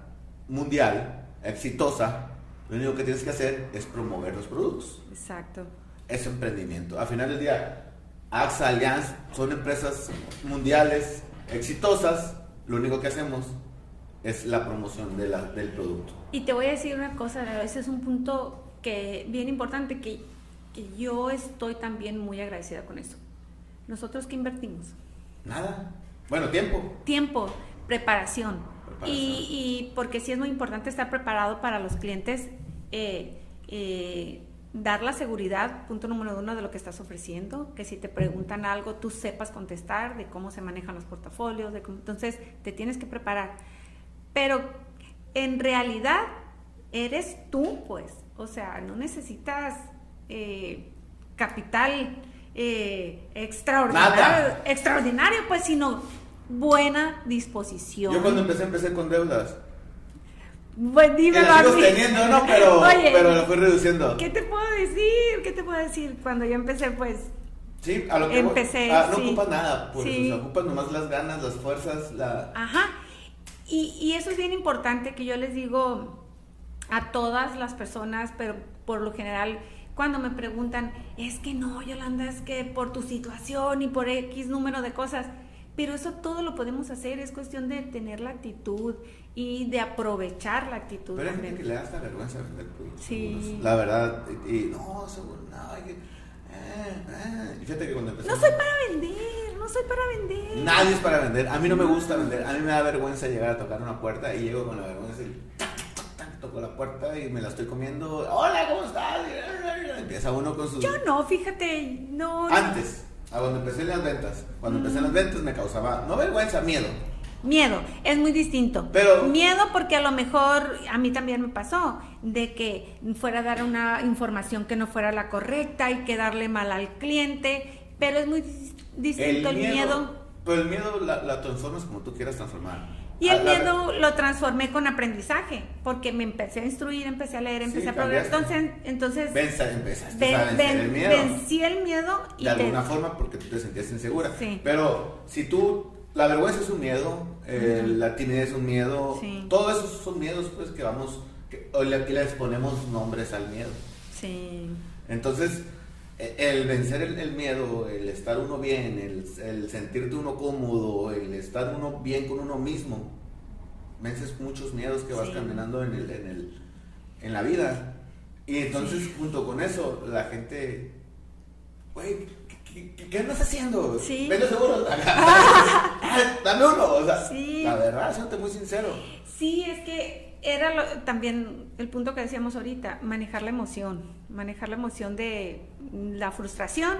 S1: mundial, exitosa. Lo único que tienes que hacer es promover los productos.
S2: Exacto.
S1: Es emprendimiento. Al final del día, AXA, Allianz son empresas mundiales, exitosas. Lo único que hacemos es la promoción de la- del producto.
S2: Y te voy a decir una cosa, ese es un punto que bien importante que, que yo estoy también muy agradecida con eso. Nosotros que invertimos
S1: Nada. Bueno, tiempo.
S2: tiempo, preparación.
S1: Preparación.
S2: Y, y porque sí es muy importante estar preparado para los clientes, eh, eh, dar la seguridad, punto número uno, de lo que estás ofreciendo, que si te preguntan algo, tú sepas contestar, de cómo se manejan los portafolios, de cómo- entonces te tienes que preparar. Pero en realidad eres tú, pues, o sea, no necesitas eh, capital eh, extraordinario,
S1: Nada.
S2: extraordinario, pues, sino buena disposición.
S1: Yo cuando empecé, empecé con deudas.
S2: Pues a
S1: sigo
S2: mí.
S1: teniendo, ¿no? Pero,
S2: Oye,
S1: pero lo fui reduciendo.
S2: ¿qué te puedo decir? ¿Qué te puedo decir? Cuando yo empecé, pues,
S1: Sí, a lo que voy-
S2: Empecé,
S1: ah, no
S2: sí.
S1: ocupas nada, pues,
S2: Sí.
S1: o sea, ocupas nomás las ganas, las fuerzas, la...
S2: Ajá. Y, y eso es bien importante que yo les digo a todas las personas, pero por lo general cuando me preguntan, es que no, Yolanda, es que por tu situación y por X número de cosas, pero eso todo lo podemos hacer, es cuestión de tener la actitud y de aprovechar la actitud
S1: Pero hay gente que le da hasta vergüenza vender productos.
S2: Sí.
S1: La verdad, y, y, no, seguro, no, hay que... Y fíjate que cuando empecé...
S2: No soy para vender, no soy para vender.
S1: Nadie es para vender. A mí no me gusta vender. A mí me da vergüenza llegar a tocar una puerta y llego con la vergüenza y toco la puerta y me la estoy comiendo. Hola, ¿cómo estás? Empieza uno con sus...
S2: Yo no, fíjate, no.
S1: Antes, a cuando empecé en las ventas. Cuando empecé en las ventas me causaba, no vergüenza, miedo.
S2: Miedo, es muy distinto.
S1: Pero-
S2: Miedo porque a lo mejor a mí también me pasó de que fuera a dar una información que no fuera la correcta y quedarle mal al cliente, pero es muy dis- distinto el, miedo.
S1: Pero el miedo la, la transformas como tú quieras transformar.
S2: Y el miedo lo transformé con aprendizaje, porque me empecé a instruir, empecé a leer, empecé
S1: Sí,
S2: a programar. Entonces, entonces
S1: Venza, empezaste
S2: ven-
S1: a vencer
S2: ven-
S1: el miedo.
S2: vencí el miedo y
S1: de
S2: te-
S1: alguna forma porque tú te sentías insegura.
S2: Sí.
S1: Pero si tú, la vergüenza es un miedo, eh, la timidez es un miedo,
S2: Sí.
S1: todos esos son miedos pues que vamos, que, le- aquí les ponemos nombres al miedo.
S2: Sí.
S1: Entonces, e- el vencer el, el miedo, el estar uno bien, el, el sentirte uno cómodo, el estar uno bien con uno mismo, vences muchos miedos que vas
S2: Sí.
S1: caminando en, el, en, el, en la vida. Y entonces, junto con eso, la gente, güey, ¿qué, qué, andas haciendo?
S2: Sí.
S1: Vende seguros. Ah, Dame uno. O sea,
S2: Sí.
S1: la verdad, siéntate muy sincero.
S2: Sí, es que era lo- también el punto que decíamos ahorita, manejar la emoción, manejar la emoción de la frustración,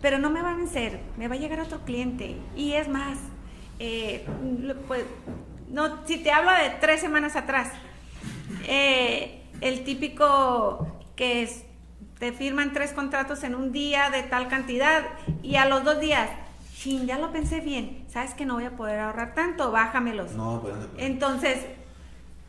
S2: pero no me va a vencer, me va a llegar otro cliente. Y es más, eh, pues, no, si te hablo de tres semanas atrás, eh, el típico que es, te firman tres contratos en un día de tal cantidad y a los dos días, chin, ya lo pensé bien, sabes que no voy a poder ahorrar tanto, bájamelos.
S1: No, pues puede.
S2: Entonces,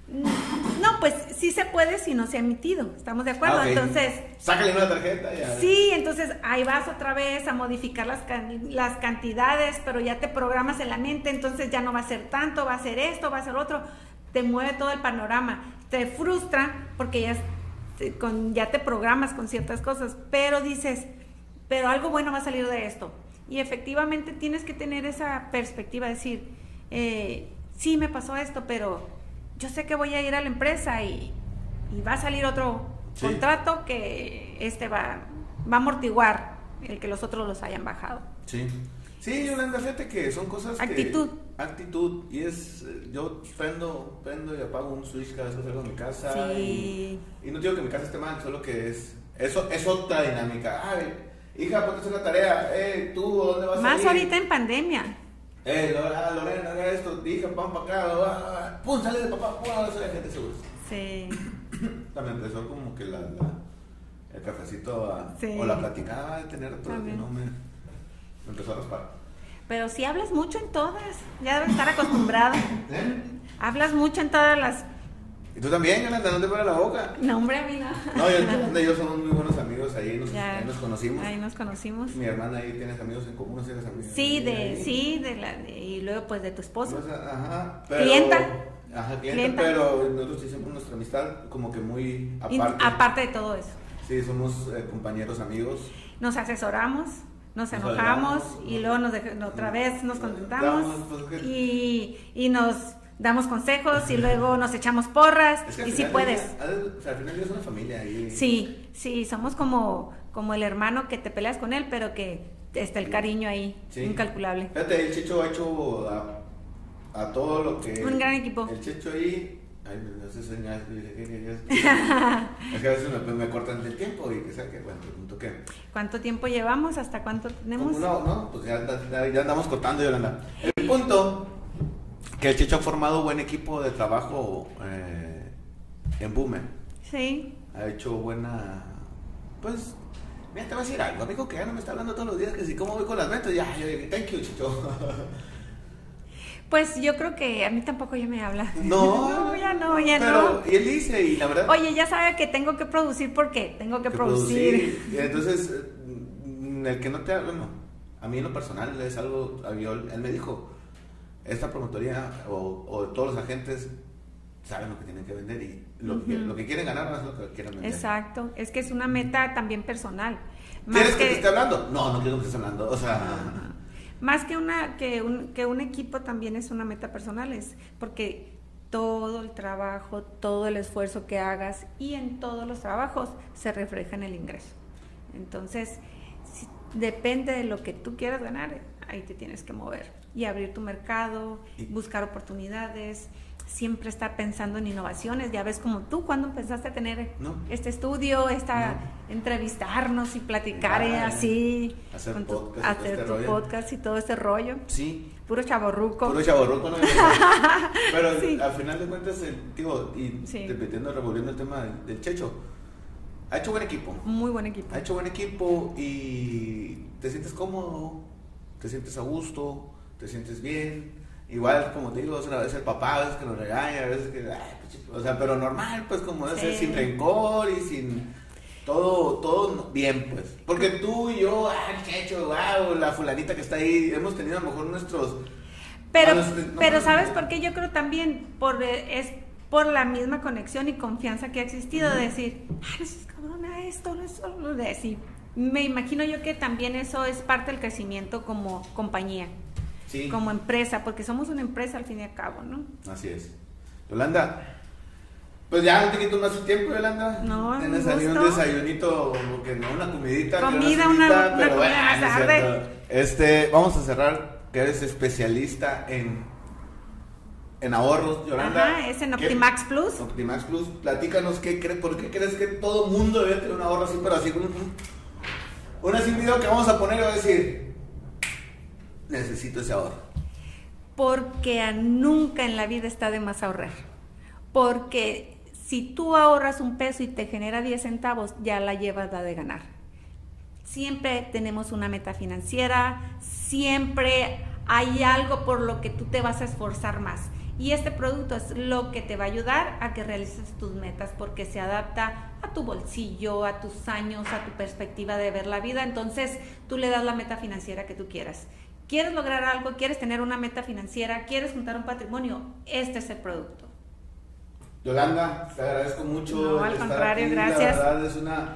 S2: no, pues sí se puede si no se ha emitido, ¿estamos de acuerdo?
S1: Ah.
S2: Entonces,
S1: Sácale una tarjeta ya.
S2: sí, entonces ahí vas otra vez a modificar las, can- las cantidades, pero ya te programas en la mente, entonces ya no va a ser tanto, va a ser esto, va a ser otro, te mueve todo el panorama, te frustra porque ya, con, ya te programas con ciertas cosas, pero dices, pero algo bueno va a salir de esto. Y efectivamente tienes que tener esa perspectiva, decir, eh, sí me pasó esto, pero yo sé que voy a ir a la empresa y, y va a salir otro
S1: Sí.
S2: contrato que este va, va a amortiguar el que los otros los hayan bajado.
S1: Sí. Sí, Yolanda, fíjate que son cosas que-
S2: Actitud.
S1: actitud. Y es, eh, yo prendo, prendo y apago un switch cada vez que salgo de mi casa.
S2: Sí.
S1: Y, y no digo que mi casa esté mal, solo que es, eso es otra dinámica. Ay, hija, ponte a hacer la tarea. Eh, tú, ¿dónde vas a
S2: Más
S1: ir?
S2: ahorita en pandemia.
S1: Eh, Lorena, Lorena, haga esto, hija, vamos para acá. ah, ah, Pum, sale de papá, pum, sale gente seguro.
S2: Sí.
S1: También empezó como que la, la- el cafecito a-
S2: Sí.
S1: o la platicada de tener todo
S2: También.
S1: no me empezó a raspar.
S2: Pero si hablas mucho en todas, ya debes estar acostumbrada.
S1: ¿Eh?
S2: Hablas mucho en todas las
S1: Y tú también, no te para la boca.
S2: No, hombre, a mí no.
S1: No, yo, yo somos muy buenos amigos, ahí nos,
S2: Ya.
S1: ahí nos conocimos.
S2: Ahí nos conocimos.
S1: Mi hermana ahí tienes amigos en común, ¿sí eres amiga?
S2: Sí, de,
S1: Ahí.
S2: sí, de la, de- y luego pues de tu esposo.
S1: Sea, ajá, pero,
S2: Clienta.
S1: Ajá, clienta,
S2: Clienta.
S1: pero nosotros hicimos nuestra amistad como que muy aparte.
S2: aparte de todo eso.
S1: Sí, somos eh, compañeros, amigos.
S2: Nos asesoramos, nos enojamos y luego nos otra vez nos contentamos
S1: pues,
S2: y, y nos damos consejos y luego nos echamos porras
S1: Es que al
S2: y si
S1: final
S2: puedes.
S1: al- final es una familia. Y,
S2: Sí, sí, somos como, como el hermano que te peleas con él, pero que está el cariño ahí,
S1: Sí.
S2: incalculable.
S1: Fíjate, el Checho ha hecho a, a todo lo que.
S2: Un gran equipo.
S1: El Checho ahí. Ay, me hace señas. es que a veces me, me cortan del tiempo y que sea que, bueno, pregunto qué.
S2: ¿Cuánto tiempo llevamos? ¿Hasta cuánto tenemos?
S1: No, no, pues ya, ya- andamos cortando, Yolanda. El punto que el Checho ha formado buen equipo de trabajo eh, en Boomer.
S2: Sí.
S1: Ha hecho buena. Pues. Mira, te voy a decir algo, amigo, que ya no me está hablando todos los días, que si cómo voy con las ventas, ya, yo dije, thank you, Checho.
S2: Pues yo creo que a mí tampoco ya me habla.
S1: No,
S2: No, ya no, ya
S1: pero,
S2: no.
S1: Y él dice, y la verdad.
S2: Oye, ya sabe que tengo que producir porque tengo que,
S1: que
S2: producir.
S1: Y entonces, eh, el que no te habla, no. A mí en lo personal es algo, él me dijo, esta promotoría o, o todos los agentes saben lo que tienen que vender y lo, que,
S2: Ujú.
S1: lo que quieren ganar no es lo que quieren vender.
S2: Exacto, es que es una meta también personal. Más
S1: ¿Quieres que, te esté hablando? No, no quiero que te esté hablando. O sea,
S2: más que una que un, que un equipo también es una meta personal, es porque todo el trabajo, todo el esfuerzo que hagas y en todos los trabajos se refleja en el ingreso. Entonces, si- depende de lo que tú quieras ganar, ahí te tienes que mover y abrir tu mercado,
S1: Y-
S2: buscar oportunidades, siempre estar pensando en innovaciones. Ya ves como tú cuando empezaste a tener
S1: No.
S2: este estudio, esta entrevistarnos y platicar eh, así,
S1: hacer
S2: con tu-
S1: podcast
S2: hacer
S1: este
S2: tu
S1: rollo.
S2: podcast y todo este rollo,
S1: sí.
S2: puro chaborruco.
S1: Puro chaborruco, ¿no? Pero
S2: Sí.
S1: al final de cuentas, el, digo, y
S2: Sí.
S1: repitiendo, revolviendo el tema del Checho, ha hecho buen equipo.
S2: Muy buen equipo.
S1: Ha hecho buen equipo y te sientes cómodo, te sientes a gusto, te sientes bien. Igual, como te digo, es a veces el papá, a veces que nos regaña, a veces que, ay, o sea, pero normal, pues como debe ser,
S2: Sí.
S1: sin rencor y sin todo, todo bien, pues. Porque tú y yo, ah, checho, wow, la fulanita que está ahí, hemos tenido a lo mejor nuestros...
S2: Pero,
S1: Ah, no,
S2: pero
S1: no,
S2: ¿sabes
S1: no.
S2: por qué? Yo creo también por, es por la misma conexión y confianza que ha existido de decir, ay, no seas cabrona esto, no es solo de decir. Me imagino yo que también eso es parte del crecimiento como compañía,
S1: Sí,
S2: como empresa, porque somos una empresa al fin y al cabo, ¿no?
S1: así es. Yolanda, pues ya no te quito más tu tiempo, Yolanda.
S2: No,
S1: Tienes
S2: un
S1: ahí un desayunito, como que no una comidita.
S2: Comida,
S1: cenita,
S2: una- una
S1: pero bueno, no
S2: tarde.
S1: Este, vamos a cerrar, que eres especialista en, en ahorros, Yolanda.
S2: Ajá, es en
S1: ¿Qué-
S2: Optimax Plus.
S1: Optimax Plus, platícanos qué crees, por qué crees que todo mundo debe tener un ahorro así, pero así, un, un, un así video que vamos a poner y va a decir, necesito ese ahorro.
S2: Porque nunca en la vida está de más ahorrar. Porque si tú ahorras un peso y te genera 10 centavos, ya la llevas la de ganar. Siempre tenemos una meta financiera, siempre hay algo por lo que tú te vas a esforzar más. Y este producto es lo que te va a ayudar a que realices tus metas porque se adapta a tu bolsillo, a tus años, a tu perspectiva de ver la vida. Entonces tú le das la meta financiera que tú quieras. ¿Quieres lograr algo? ¿Quieres tener una meta financiera? ¿Quieres juntar un patrimonio? Este es el producto.
S1: Yolanda, te agradezco mucho.
S2: No, al
S1: estar
S2: contrario,
S1: aquí,
S2: gracias.
S1: La verdad es una,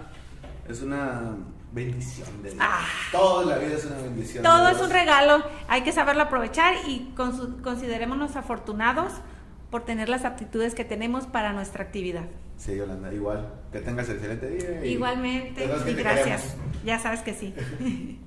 S1: es una bendición de.
S2: Ah.
S1: Toda la vida es una bendición.
S2: Todo es un regalo, hay que saberlo aprovechar y considerémonos afortunados por tener las aptitudes que tenemos para nuestra actividad.
S1: Sí, Yolanda, igual. Que tengas excelente día. y-
S2: Igualmente, y gracias.
S1: queremos.
S2: Ya sabes que sí.